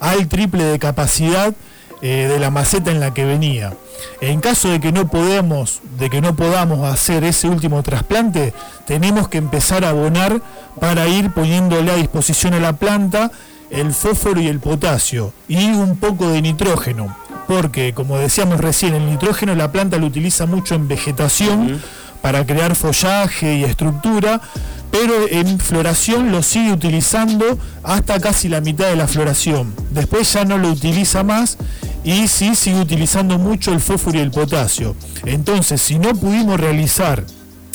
al triple de capacidad eh, de la maceta en la que venía. En caso de que no podamos, de que no podamos hacer ese último trasplante, tenemos que empezar a abonar para ir poniéndole a disposición a la planta el fósforo y el potasio y un poco de nitrógeno, porque como decíamos recién, el nitrógeno la planta lo utiliza mucho en vegetación para crear follaje y estructura, pero en floración lo sigue utilizando hasta casi la mitad de la floración. Después ya no lo utiliza más y sí sigue utilizando mucho el fósforo y el potasio. Entonces, si no pudimos realizar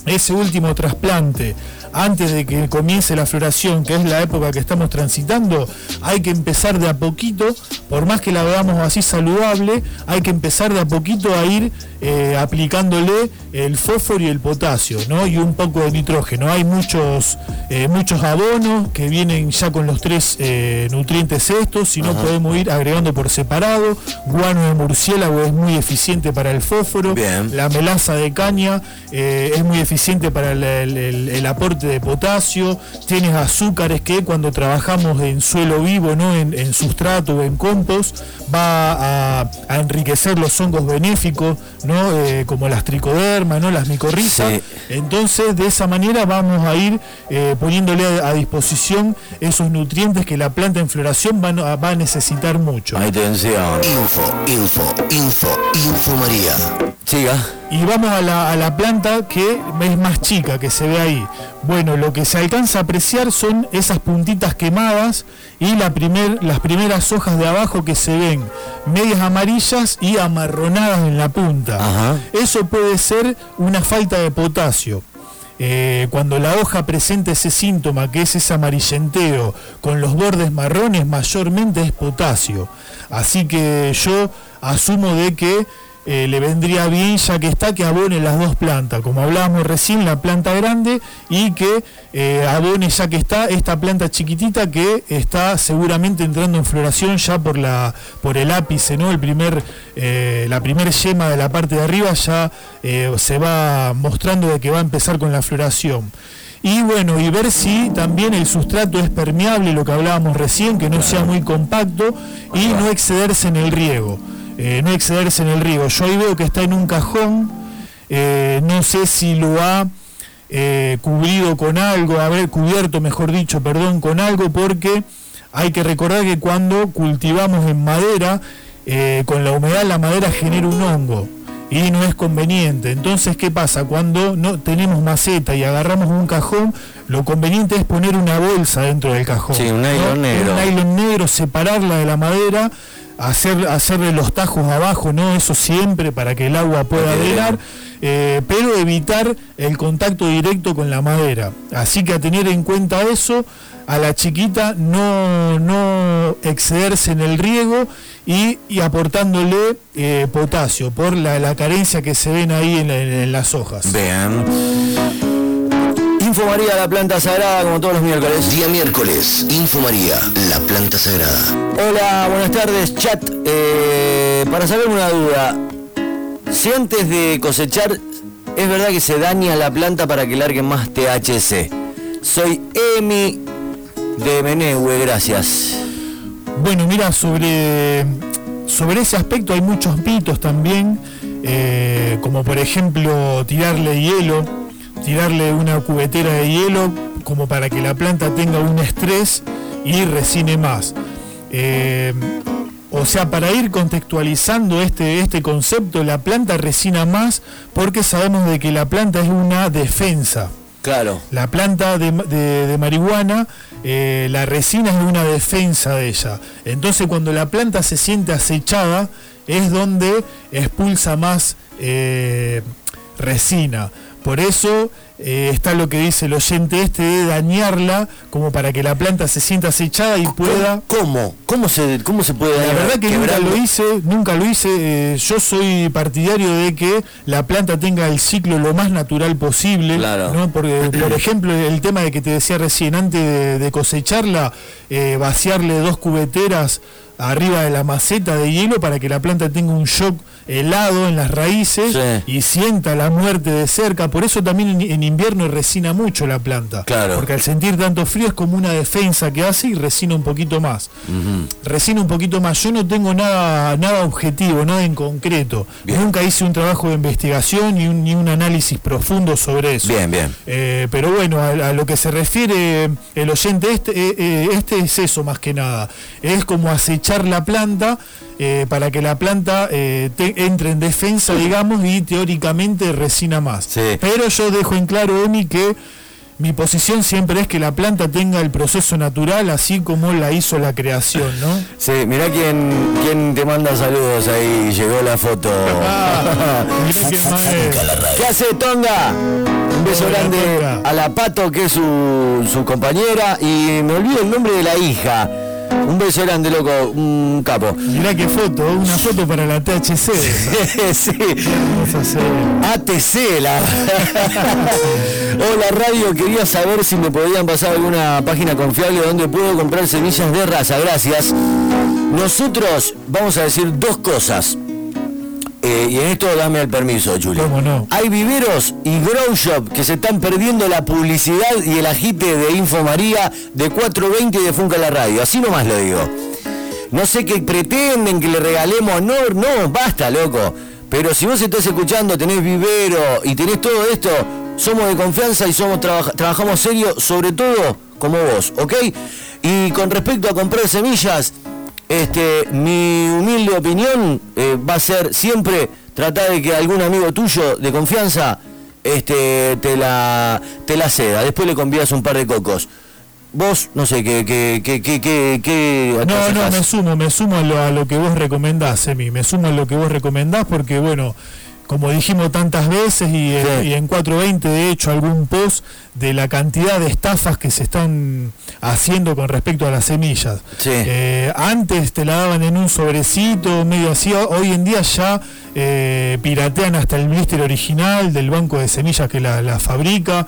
ese último trasplante antes de que comience la floración, que es la época que estamos transitando, hay que empezar de a poquito, por más que la veamos así saludable, hay que empezar de a poquito a ir eh, aplicándole el fósforo y el potasio, ¿no? Y un poco de nitrógeno. Hay muchos, eh, muchos abonos que vienen ya con los tres eh, nutrientes estos, si no podemos ir agregando por separado. Guano de murciélago es muy eficiente para el fósforo. Bien. La melaza de caña es muy eficiente para el, el- el- el aporte de potasio. Tienes azúcares que cuando trabajamos en suelo vivo, ¿no? en, en sustrato o en compost, va a, a enriquecer los hongos benéficos, ¿no? Eh, como las tricodermas, ¿no? las micorrizas. Sí. Entonces, de esa manera vamos a ir eh, poniéndole a, a disposición esos nutrientes que la planta en floración va, a- va a necesitar mucho. Atención. Info, info, info, info María. Siga. Y vamos a la, a la planta que es más chica, que se ve ahí. Bueno, lo que se alcanza a apreciar son esas puntitas quemadas y la primer, las primeras hojas de abajo que se ven medias amarillas y amarronadas en la punta. Ajá. Eso puede ser una falta de potasio. Eh, cuando la hoja presenta ese síntoma que es ese amarillenteo con los bordes marrones, mayormente es potasio. Así que yo asumo de que eh, le vendría bien, ya que está, que abone las dos plantas, como hablábamos recién, la planta grande y que eh, abone, ya que está, esta planta chiquitita que está seguramente entrando en floración ya por la por el ápice, ¿no? El primer, eh, la primer yema de la parte de arriba ya se va mostrando de que va a empezar con la floración. Y bueno, y ver si también el sustrato es permeable, lo que hablábamos recién, que no sea muy compacto y no excederse en el riego. Eh, no excederse en el riego. Yo ahí veo que está en un cajón, eh, no sé si lo ha eh, cubrido con algo, haber cubierto, mejor dicho, perdón, con algo, porque hay que recordar que cuando cultivamos en madera, eh, con la humedad la madera genera un hongo y no es conveniente. Entonces, ¿qué pasa? Cuando no tenemos maceta y agarramos un cajón, lo conveniente es poner una bolsa dentro del cajón. Sí, un nylon negro. Un nylon negro, separarla de la madera, hacer, hacerle los tajos abajo, ¿no? Eso siempre para que el agua pueda drenar, eh, pero evitar el contacto directo con la madera. Así que a tener en cuenta eso, a la chiquita no, no excederse en el riego y, y aportándole eh, potasio por la, la carencia que se ven ahí en, en las hojas. Vean. Info María, la planta sagrada, como todos los miércoles. Día miércoles, Info María, la planta sagrada. Hola, buenas tardes, chat. Eh, para saber una duda, si antes de cosechar, es verdad que se daña la planta para que largue más THC. Soy Emi de Menehue, gracias. Bueno, mira, sobre, sobre ese aspecto hay muchos mitos también, eh, como por ejemplo tirarle hielo, tirarle una cubetera de hielo como para que la planta tenga un estrés y resine más. Eh, o sea, para ir contextualizando este, este concepto, la planta resina más porque sabemos de que la planta es una defensa. Claro. La planta de, de- de marihuana, eh, la resina es una defensa de ella. Entonces cuando la planta se siente acechada es donde expulsa más eh, resina. Por eso eh, está lo que dice el oyente este de dañarla como para que la planta se sienta acechada y pueda... ¿Cómo? ¿Cómo se, cómo se puede La dañar? verdad que nunca lo hice, nunca lo hice. eh, yo soy partidario de que la planta tenga el ciclo lo más natural posible. Claro. ¿no? Porque, [CLEARS THROAT] por ejemplo, el tema de que te decía recién, antes de, de cosecharla, eh, vaciarle dos cubeteras arriba de la maceta de hielo para que la planta tenga un shock helado en las raíces Sí. y sienta la muerte de cerca. Por eso también en, invierno resina mucho la planta. Claro. Porque al sentir tanto frío es como una defensa que hace y resina un poquito más resina un poquito más. Yo no tengo nada, nada objetivo, nada en concreto. Bien. Nunca hice un trabajo de investigación ni un, ni un análisis profundo sobre eso. Bien, bien. Eh, pero bueno, a, a lo que se refiere el oyente, este, eh, eh, este es eso más que nada. Es como acechar la planta eh, para que la planta eh, te- entre en defensa, digamos, y teóricamente resina más. Sí. Pero yo dejo en claro, Emi, que mi posición siempre es que la planta tenga el proceso natural así como la hizo la creación, ¿no? Sí, mirá quién, quién te manda saludos ahí, llegó la foto. Ah, [LAUGHS] qué maestro. ¿Qué hace Tonga? Un beso grande a la Pato, que es su, su compañera, y me olvido el nombre de la hija. Un beso grande, loco, un capo. Mirá qué foto, una foto para la THC. [LAUGHS] sí. Hacer. ATC, la. [LAUGHS] Hola Radio, quería saber si me podían pasar alguna página confiable donde puedo comprar semillas de raza. Gracias. Nosotros vamos a decir dos cosas. Eh, y en esto dame el permiso, Julio. ¿Cómo no? Hay viveros y grow shop que se están perdiendo la publicidad y el agite de Info María de 420 y de Funca la Radio. Así nomás lo digo. No sé qué pretenden que le regalemos. No, no, basta, loco. Pero si vos estás escuchando, tenés vivero y tenés todo esto, somos de confianza y somos trabaja- trabajamos serio, sobre todo como vos, ¿ok? Y con respecto a comprar semillas, este, mi humilde opinión eh, va a ser siempre tratar de que algún amigo tuyo de confianza este, te, la, te la ceda. Después le convías un par de cocos. Vos, no sé, ¿qué, qué, qué, qué, qué, qué No, no, me sumo, me sumo a lo, a lo que vos recomendás, Emi, me sumo a lo que vos recomendás porque, bueno, como dijimos tantas veces y, Sí. y en 420 de hecho algún post de la cantidad de estafas que se están haciendo con respecto a las semillas. Sí. Eh, antes te la daban en un sobrecito, medio así, ho- hoy en día ya eh, piratean hasta el blister original del banco de semillas que la, la fabrica.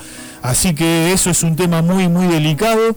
Así que eso es un tema muy, muy delicado.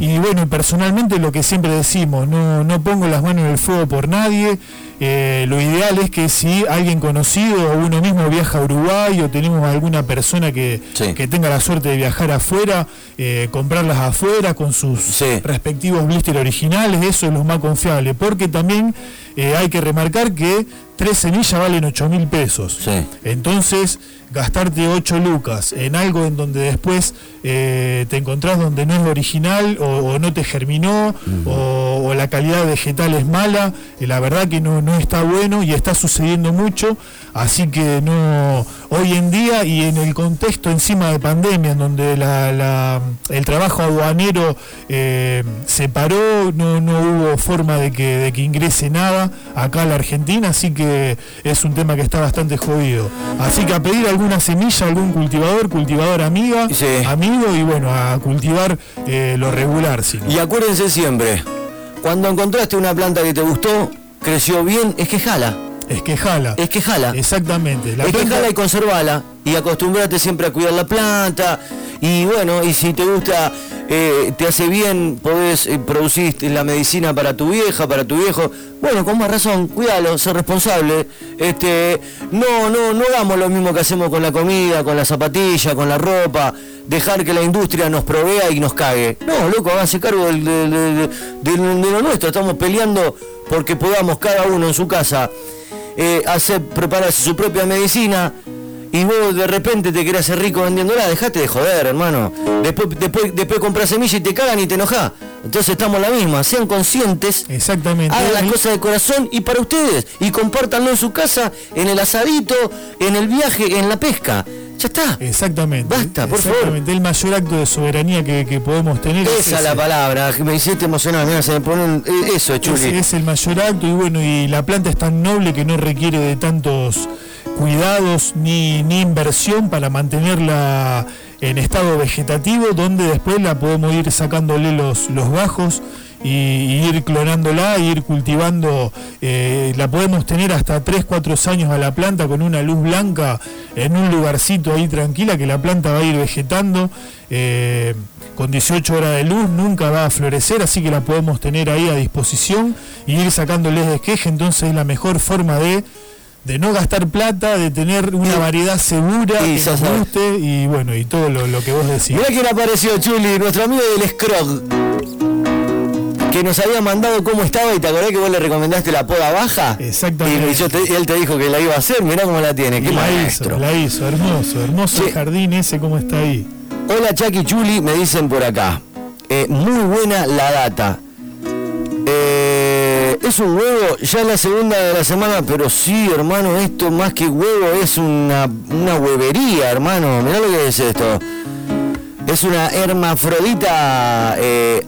Y bueno, personalmente lo que siempre decimos, no, no pongo las manos en el fuego por nadie. Eh, lo ideal es que si alguien conocido o uno mismo viaja a Uruguay o tenemos alguna persona que, Sí. que tenga la suerte de viajar afuera, eh, comprarlas afuera con sus respectivos blister originales, eso es lo más confiable, porque también eh, hay que remarcar que tres semillas valen 8 mil pesos. Entonces, gastarte 8 lucas en algo en donde después eh, te encontrás donde no es original o, no te germinó o, la calidad vegetal es mala, eh, la verdad que no, no está bueno y está sucediendo mucho, así que no hoy en día y en el contexto encima de pandemia en donde el trabajo aduanero eh, se paró, no, no hubo forma de que, de que ingrese nada acá a la Argentina, así que es un tema que está bastante jodido. Así que a pedir alguna semilla, algún cultivador, cultivador amiga, amigo y bueno, a cultivar eh, lo regular. Y acuérdense siempre, cuando encontraste una planta que te gustó, creció bien, es que jala. Es que jala. Es que jala. Exactamente. es que jala y conservala. Y acostumbrate siempre a cuidar la planta. Y bueno, y si te gusta, eh, te hace bien, podés eh, producir la medicina para tu vieja, para tu viejo. Bueno, con más razón, cuídalo, sé responsable. Este, no, no, no hagamos lo mismo que hacemos con la comida, con la zapatilla, con la ropa. Dejar que la industria nos provea y nos cague. No, loco, hágase cargo de lo nuestro. Estamos peleando porque podamos cada uno en su casa eh, hacer, prepararse su propia medicina y vos de repente te querés hacer rico vendiéndola, dejate de joder, hermano. Después, después, después compras semilla y te cagan y te enojas. Entonces estamos en la misma, sean conscientes, Exactamente. hagan las cosas de corazón y para ustedes, y compártanlo en su casa, en el asadito, en el viaje, en la pesca. Ya está. Exactamente. Basta, por Exactamente. El mayor acto de soberanía que, podemos tener. Esa es la palabra, me hiciste emocionar, mira, se me ponen eh, eso, Chuli. Es, es el mayor acto y bueno, y la planta es tan noble que no requiere de tantos cuidados ni, ni inversión para mantenerla en estado vegetativo, donde después la podemos ir sacándole los, los bajos y, ir clonándola, ir cultivando, eh, la podemos tener hasta 3, 4 años a la planta con una luz blanca en un lugarcito ahí tranquila que la planta va a ir vegetando. Eh, con 18 horas de luz nunca va a florecer, así que la podemos tener ahí a disposición y ir sacándoles de queje, entonces es la mejor forma de de no gastar plata, de tener una variedad segura y que guste y bueno, y todo lo, que vos decís. Mirá quién apareció, Chuli, nuestro amigo del Scrog, que nos había mandado cómo estaba y te acordás que vos le recomendaste la poda baja. Exactamente. Y, él te dijo que la iba a hacer, mirá cómo la tiene, qué la maestro. Hizo, la hizo, hermoso, hermoso el jardín ese, cómo está ahí. Hola Chucky Chuli, me dicen por acá. Eh, muy buena la data. Eh, es un huevo, ya la segunda de la semana, pero sí, hermano, esto más que huevo es una, una huevería, hermano. Mirá lo que es esto. Es una hermafrodita. Eh,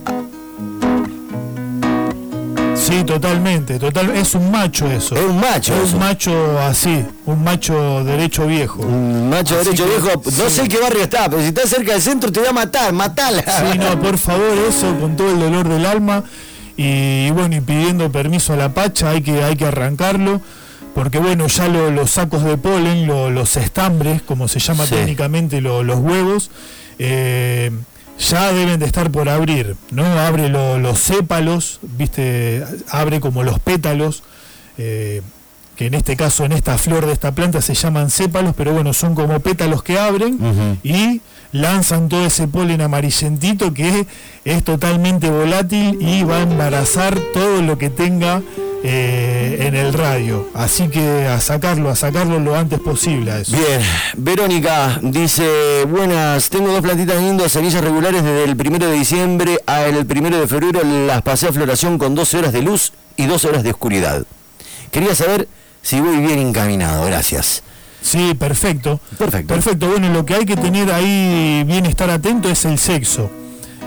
sí, totalmente, total, es un macho eso. Es un macho. Es un macho así, un macho derecho viejo. Un macho derecho viejo, no sé qué barrio está, pero si está cerca del centro te voy a matar, matala. Sí, no, por favor, eso con todo el dolor del alma y bueno, y pidiendo permiso a la pacha hay que, hay que arrancarlo, porque bueno, ya los sacos de polen, los estambres, como se llama técnicamente los huevos, eh, ya deben de estar por abrir, ¿no? Abre los sépalos, viste, abre como los pétalos. Eh, que en este caso, en esta flor de esta planta se llaman sépalos, pero bueno, son como pétalos que abren y lanzan todo ese polen amarillentito que es totalmente volátil y va a embarazar todo lo que tenga eh, en el radio. Así que a sacarlo, a sacarlo lo antes posible a eso. Bien, Verónica dice, buenas, tengo dos plantitas lindas, semillas regulares desde el primero de diciembre al primero de febrero, las pasé a floración con 12 horas de luz y 2 horas de oscuridad. Quería saber si voy bien encaminado, gracias. Sí, perfecto. Perfecto. Perfecto. Bueno, lo que hay que tener ahí bien estar atento es el sexo.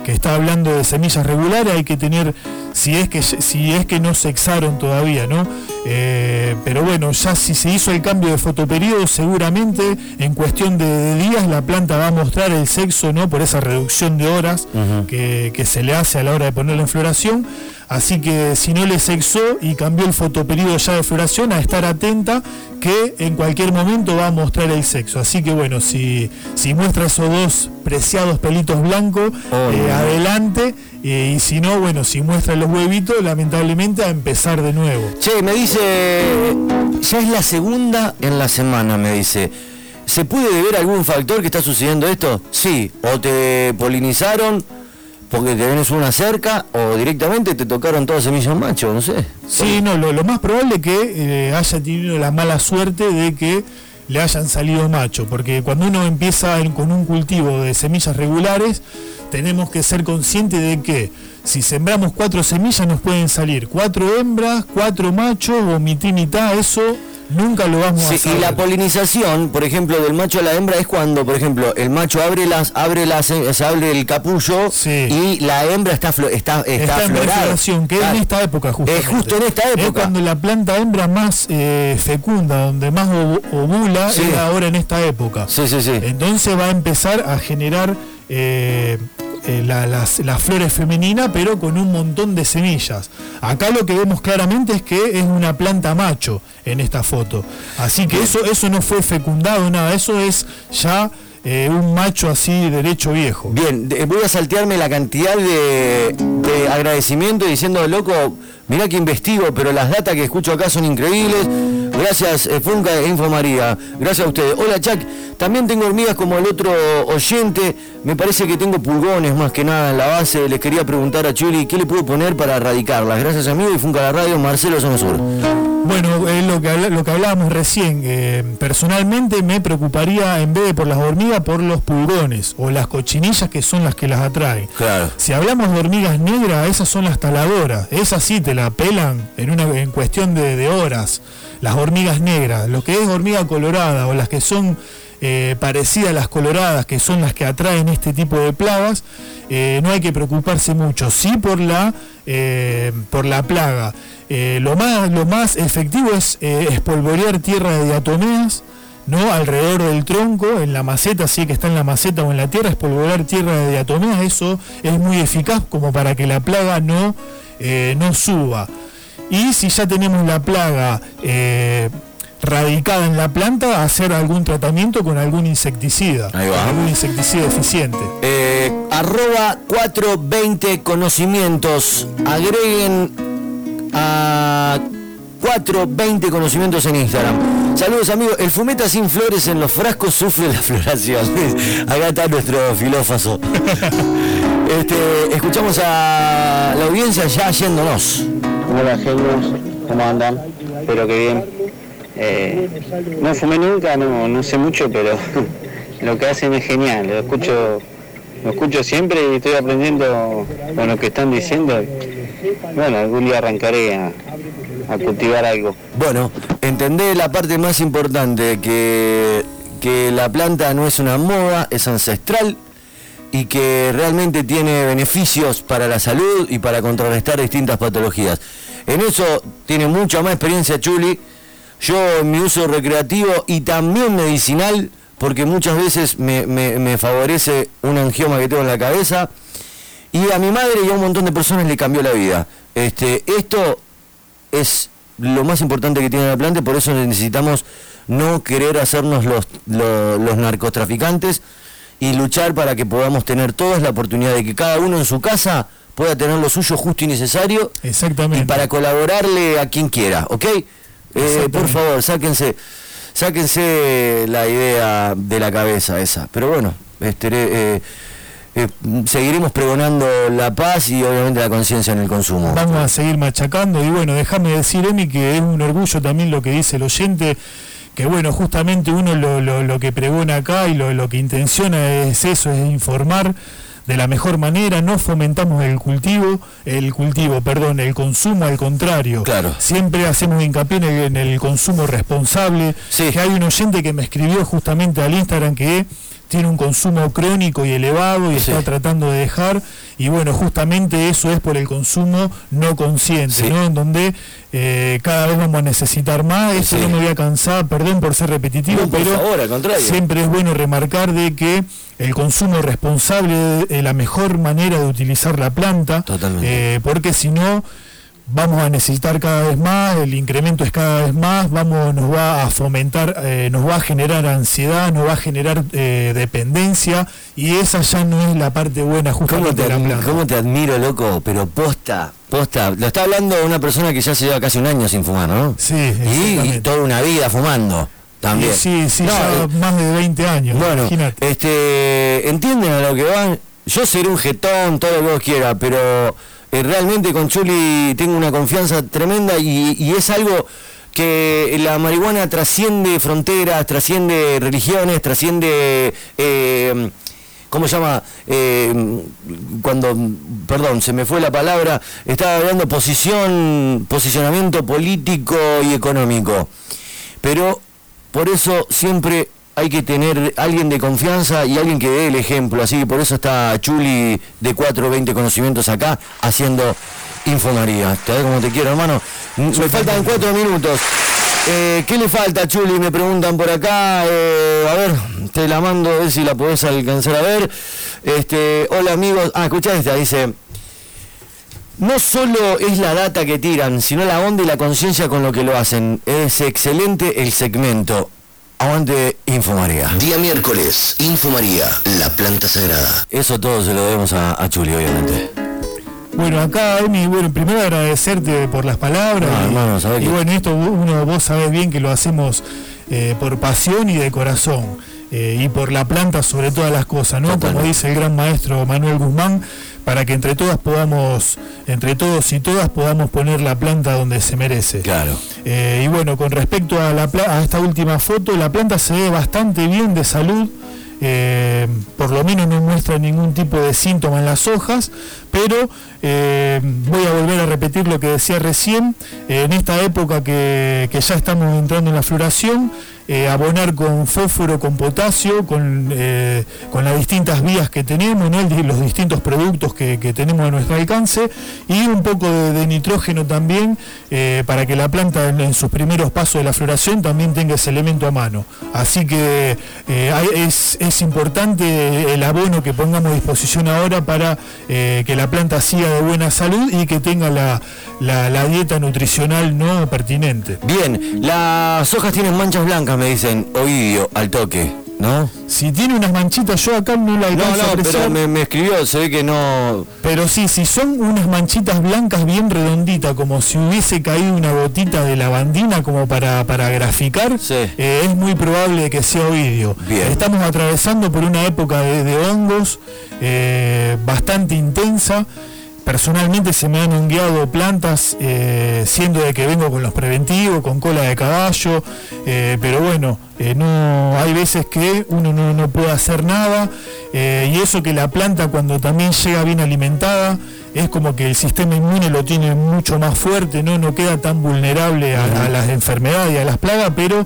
Que está hablando de semillas regulares, hay que tener, si es que si es que no sexaron todavía, ¿no? Eh, pero bueno, ya si se hizo el cambio de fotoperiodo, seguramente en cuestión de, días la planta va a mostrar el sexo, ¿no? Por esa reducción de horas que, que se le hace a la hora de ponerla en floración Así que si no le sexó y cambió el fotoperiodo ya de floración, a estar atenta que en cualquier momento va a mostrar el sexo. Así que bueno, si, si muestra esos dos preciados pelitos blancos, oh, eh, adelante. Eh, y si no, bueno, si muestra los huevitos, lamentablemente a empezar de nuevo. Che, me dice, ya es la segunda en la semana, me dice. ¿Se puede deber a algún factor que está sucediendo esto? Sí, o te polinizaron porque te vienes una cerca o directamente te tocaron todas semillas machos, no sé. Sí, no, lo, más probable es que eh, haya tenido la mala suerte de que le hayan salido macho, porque cuando uno empieza con un cultivo de semillas regulares, tenemos que ser conscientes de que si sembramos cuatro semillas nos pueden salir cuatro hembras, cuatro machos o mitad mitad, eso nunca lo vamos Sí, a y saber. la polinización, por ejemplo, del macho a la hembra es cuando, por ejemplo, el macho abre las, abre las, eh, se abre el capullo Sí. y la hembra está está, está, Está en es esta época justamente. Es justo en esta Es época. cuando la planta hembra más eh, fecunda, donde más ovu- ovula, Sí. es ahora en esta época. Sí, sí, sí. Entonces va a empezar a generar eh, eh, la- las, las flores femeninas, pero con un montón de semillas. Acá lo que vemos claramente es que es una planta macho en esta foto. Así que eso, eso no fue fecundado, nada, eso es ya eh, un macho así derecho viejo. Bien, voy a saltearme la cantidad de, de agradecimiento diciendo, loco, mirá que investigo, pero las datas que escucho acá son increíbles. Gracias, eh, Funca e Info María. Gracias a ustedes. Hola, Chuck. También tengo hormigas como el otro oyente. Me parece que tengo pulgones más que nada en la base. Les quería preguntar a Chuli, ¿qué le puedo poner para erradicarlas? Gracias, amigo. Y Funca la Radio, Marcelo Zona Sur. Bueno, es lo que, lo que hablábamos recién. eh, personalmente me preocuparía, en vez de por las hormigas, por los pulgones o las cochinillas que son las que las atraen. Claro. Si hablamos de hormigas negras, esas son las taladoras. Esas sí te la pelan en, una, en cuestión de, de horas. Las hormigas negras. Lo que es hormiga colorada o las que son eh, parecidas a las coloradas, que son las que atraen este tipo de plagas, eh, no hay que preocuparse mucho. Sí por la, eh, por la plaga. Eh, lo, más, lo más efectivo es eh, espolvorear tierra de diatomeas. ¿no? alrededor del tronco, en la maceta, sí que está en la maceta o en la tierra, espolvorear tierra de diatomeas, eso es muy eficaz como para que la plaga no, eh, no suba. Y si ya tenemos la plaga radicada en la planta, hacer algún tratamiento con algún insecticida, Ahí va. con algún insecticida eficiente. Eh, arroba 420 conocimientos. Agreguen a 420 conocimientos en Instagram. Saludos amigos. El fumeta sin flores en los frascos sufre la floración. [LAUGHS] Acá está nuestro filófaso. [LAUGHS] Este, escuchamos a la audiencia ya yéndonos. Hola genios, ¿cómo andan? Espero que bien. Eh, no fumé nunca, no, no sé mucho, pero [LAUGHS] lo que hacen es genial. Lo escucho, lo escucho siempre y estoy aprendiendo con lo que están diciendo. Bueno, algún día arrancaré a, cultivar algo. Bueno, entendé la parte más importante, que, que la planta no es una moda, es ancestral y que realmente tiene beneficios para la salud y para contrarrestar distintas patologías. En eso tiene mucha más experiencia Chuli, yo en mi uso recreativo y también medicinal, porque muchas veces me, me- me favorece un angioma que tengo en la cabeza, y a mi madre y a un montón de personas le cambió la vida. Este, esto es lo más importante que tiene la planta, por eso necesitamos no querer hacernos los, lo- los narcotraficantes y luchar para que podamos tener todos la oportunidad de que cada uno en su casa pueda tener lo suyo justo y necesario Exactamente. y para colaborarle a quien quiera, ¿ok? Eh, por favor, sáquense, sáquense la idea de la cabeza esa. Pero bueno, este, eh, eh, seguiremos pregonando la paz y obviamente la conciencia en el consumo. Vamos a seguir machacando y bueno, déjame decir, Emi, que es un orgullo también lo que dice el oyente, que bueno, justamente uno lo, lo- lo que pregona acá y lo, lo que intenciona es eso, es informar de la mejor manera, no fomentamos el cultivo, el cultivo, perdón, el consumo al contrario. Claro. Siempre hacemos hincapié en el, en el consumo responsable, Sí. que hay un oyente que me escribió justamente al Instagram que tiene un consumo crónico y elevado y Sí. está tratando de dejar y bueno justamente eso es por el consumo no consciente Sí. ¿no? en donde eh, cada vez vamos a necesitar más eso Sí. no me voy a cansar perdón por ser repetitivo No, pero favor, siempre es bueno remarcar de que el consumo responsable es la mejor manera de utilizar la planta eh, porque si no vamos a necesitar cada vez más, el incremento es cada vez más, vamos, nos va a fomentar, eh, nos va a generar ansiedad, nos va a generar eh, dependencia y esa ya no es la parte buena ¿Cómo justamente te, de la admi- planta. cómo te admiro, loco? Pero posta, posta. Lo está hablando una persona que ya se lleva casi un año sin fumar, ¿no? Sí, Y, y toda una vida fumando. También. Y sí, sí, No, ya eh, más de 20 años. Bueno, imagínate. este, entienden a lo que van. Yo seré un jetón, todo lo que vos quieras, pero eh, realmente con Chuli tengo una confianza tremenda y, es algo que la marihuana trasciende fronteras, trasciende religiones, trasciende... eh, ¿Cómo se llama? Eh, cuando, perdón, se me fue la palabra, estaba hablando posición, posicionamiento político y económico. Pero por eso siempre hay que tener alguien de confianza y alguien que dé el ejemplo. Así que por eso está Chuli de 420 conocimientos acá haciendo Infomaría. ¿Te ves como te quiero, hermano? Me faltan cuatro minutos. Eh, ¿Qué le falta, Chuli? Me preguntan por acá. Eh, a ver, te la mando a ver si la podés alcanzar a ver. Este, hola amigos. Ah, escuchá esta, dice. No solo es la data que tiran, sino la onda y la conciencia con lo que lo hacen. Es excelente el segmento. Aguante Infomaría. Día miércoles, Infomaría, la planta sagrada. Eso todo se lo debemos a, a Chuli, obviamente. Bueno, acá, Emi, bueno, primero agradecerte por las palabras. Ah, y, hermano, sabés y que- bueno, esto uno, vos sabés bien que lo hacemos eh, por pasión y de corazón. eh, y por la planta sobre todas las cosas, ¿no? Como dice el gran maestro Manuel Guzmán, para que entre todas podamos, entre todos y todas podamos poner la planta donde se merece. Claro. Eh, y bueno, con respecto a, la, a esta última foto, la planta se ve bastante bien de salud. eh, por lo menos no muestra ningún tipo de síntoma en las hojas, pero eh, voy a volver a repetir lo que decía recién. en esta época que, que ya estamos entrando en la floración, eh, abonar con fósforo, con potasio, con, eh, con las distintas vías que tenemos, los distintos productos que, tenemos a nuestro alcance, y un poco de, nitrógeno también, eh, para que la planta en, sus primeros pasos de la floración también tenga ese elemento a mano. Así que es, es importante el abono que pongamos a disposición ahora para que la planta siga de buena salud y que tenga la, la- la dieta nutricional no pertinente. Bien, las hojas tienen manchas blancas, me dicen, oído, al toque, ¿no? Si tiene unas manchitas, yo acá no la No, pero me, me escribió, se ve que no... Pero sí, si son unas manchitas blancas bien redonditas, como si hubiese caído una gotita de lavandina como para, para graficar, Sí. eh, es muy probable que sea ovidio. Bien. Estamos atravesando por una época de, de hongos eh, bastante intensa. Personalmente se me han hongueado plantas, eh, siendo de que vengo con los preventivos, con cola de caballo, eh, pero bueno, eh, no hay veces que uno no, no puede hacer nada, y eso que la planta cuando también llega bien alimentada, es como que el sistema inmune lo tiene mucho más fuerte, no, no queda tan vulnerable a, las enfermedades y a las plagas, pero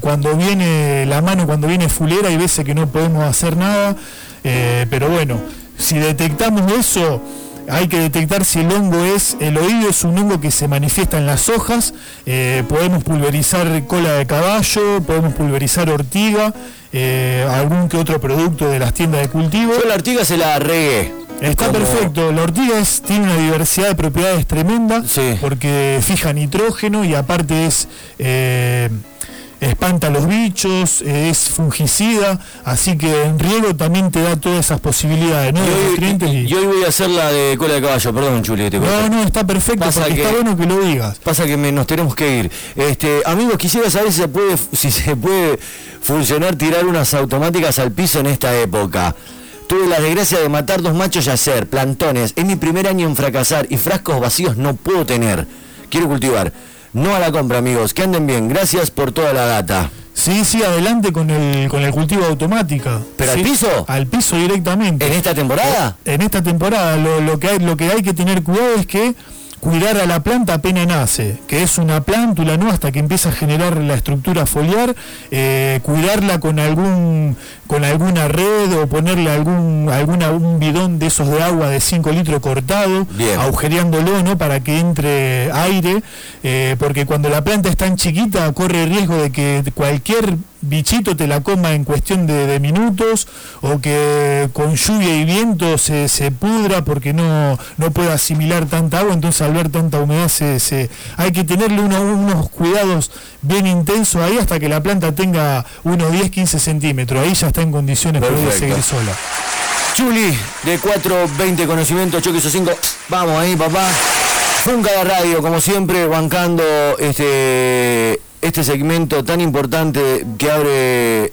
cuando viene la mano, cuando viene fulera, hay veces que no podemos hacer nada, pero bueno, si detectamos eso, hay que detectar si el hongo es, el oído es un hongo que se manifiesta en las hojas, eh, podemos pulverizar cola de caballo, podemos pulverizar ortiga, eh, algún que otro producto de las tiendas de cultivo. Yo la ortiga se la regué. Está Como- perfecto, la ortiga es- tiene una diversidad de propiedades tremenda Sí. porque fija nitrógeno y aparte es eh, espanta los bichos, es fungicida, así que en riego también te da todas esas posibilidades, ¿no? Y hoy, nutrientes y- y hoy voy a hacer la de cola de caballo, perdón, Chuli, te. No, no, está perfecto, Pasa porque que- está bueno que lo digas. Pasa que me- nos tenemos que ir. Este, amigos, quisiera saber si se puede, si se puede funcionar tirar unas automáticas al piso en esta época. Tuve la desgracia de matar dos machos y hacer plantones. Es mi primer año en fracasar y frascos vacíos no puedo tener. Quiero cultivar. No a la compra, amigos. Que anden bien. Gracias por toda la data. Sí, sí, adelante con el, con el cultivo automática. ¿Pero al piso? Al piso directamente. ¿En esta temporada? En esta temporada lo, lo que hay, lo que hay que tener cuidado es que cuidar a la planta apenas nace, que es una plántula, ¿no? Hasta que empieza a generar la estructura foliar, eh, cuidarla con algún con alguna red o ponerle algún alguna un bidón de esos de agua de 5 litros cortado, Bien. agujereándolo, ¿no? Para que entre aire, eh, porque cuando la planta es tan chiquita corre el riesgo de que cualquier bichito te la coma en cuestión de, de minutos o que con lluvia y viento se, se pudra porque no, no puede asimilar tanta agua, entonces al ver tanta humedad se, se- hay que tenerle uno- unos cuidados bien intensos ahí hasta que la planta tenga unos 10-15 centímetros, ahí ya está en condiciones para seguir sola. Chuli, de 420 conocimiento, choque esos 5. Vamos ahí, papá. Funca la radio, como siempre, bancando este este segmento tan importante que abre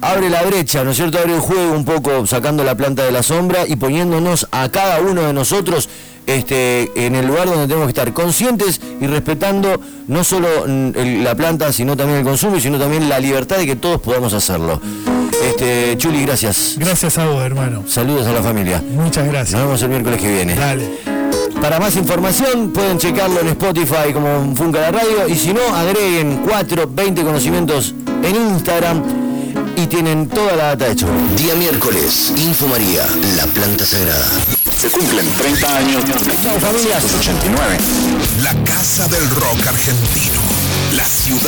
abre la brecha, ¿no es cierto? Abre el juego un poco sacando la planta de la sombra y poniéndonos a cada uno de nosotros este, en el lugar donde tenemos que estar conscientes y respetando no solo mm, el- la planta, sino también el consumo sino también la libertad de que todos podamos hacerlo. Este, Chuli, gracias. Gracias a vos, hermano. Saludos a la familia. Muchas gracias. Nos vemos el miércoles que viene. Dale. Para más información pueden checarlo en Spotify como Funca la Radio y si no, agreguen 4, 20 conocimientos en Instagram y tienen toda la data de hecho. Día miércoles, Info María, la planta sagrada. Se cumplen 30 años de Chao familias. 1989. La Casa del Rock Argentino. La ciudad.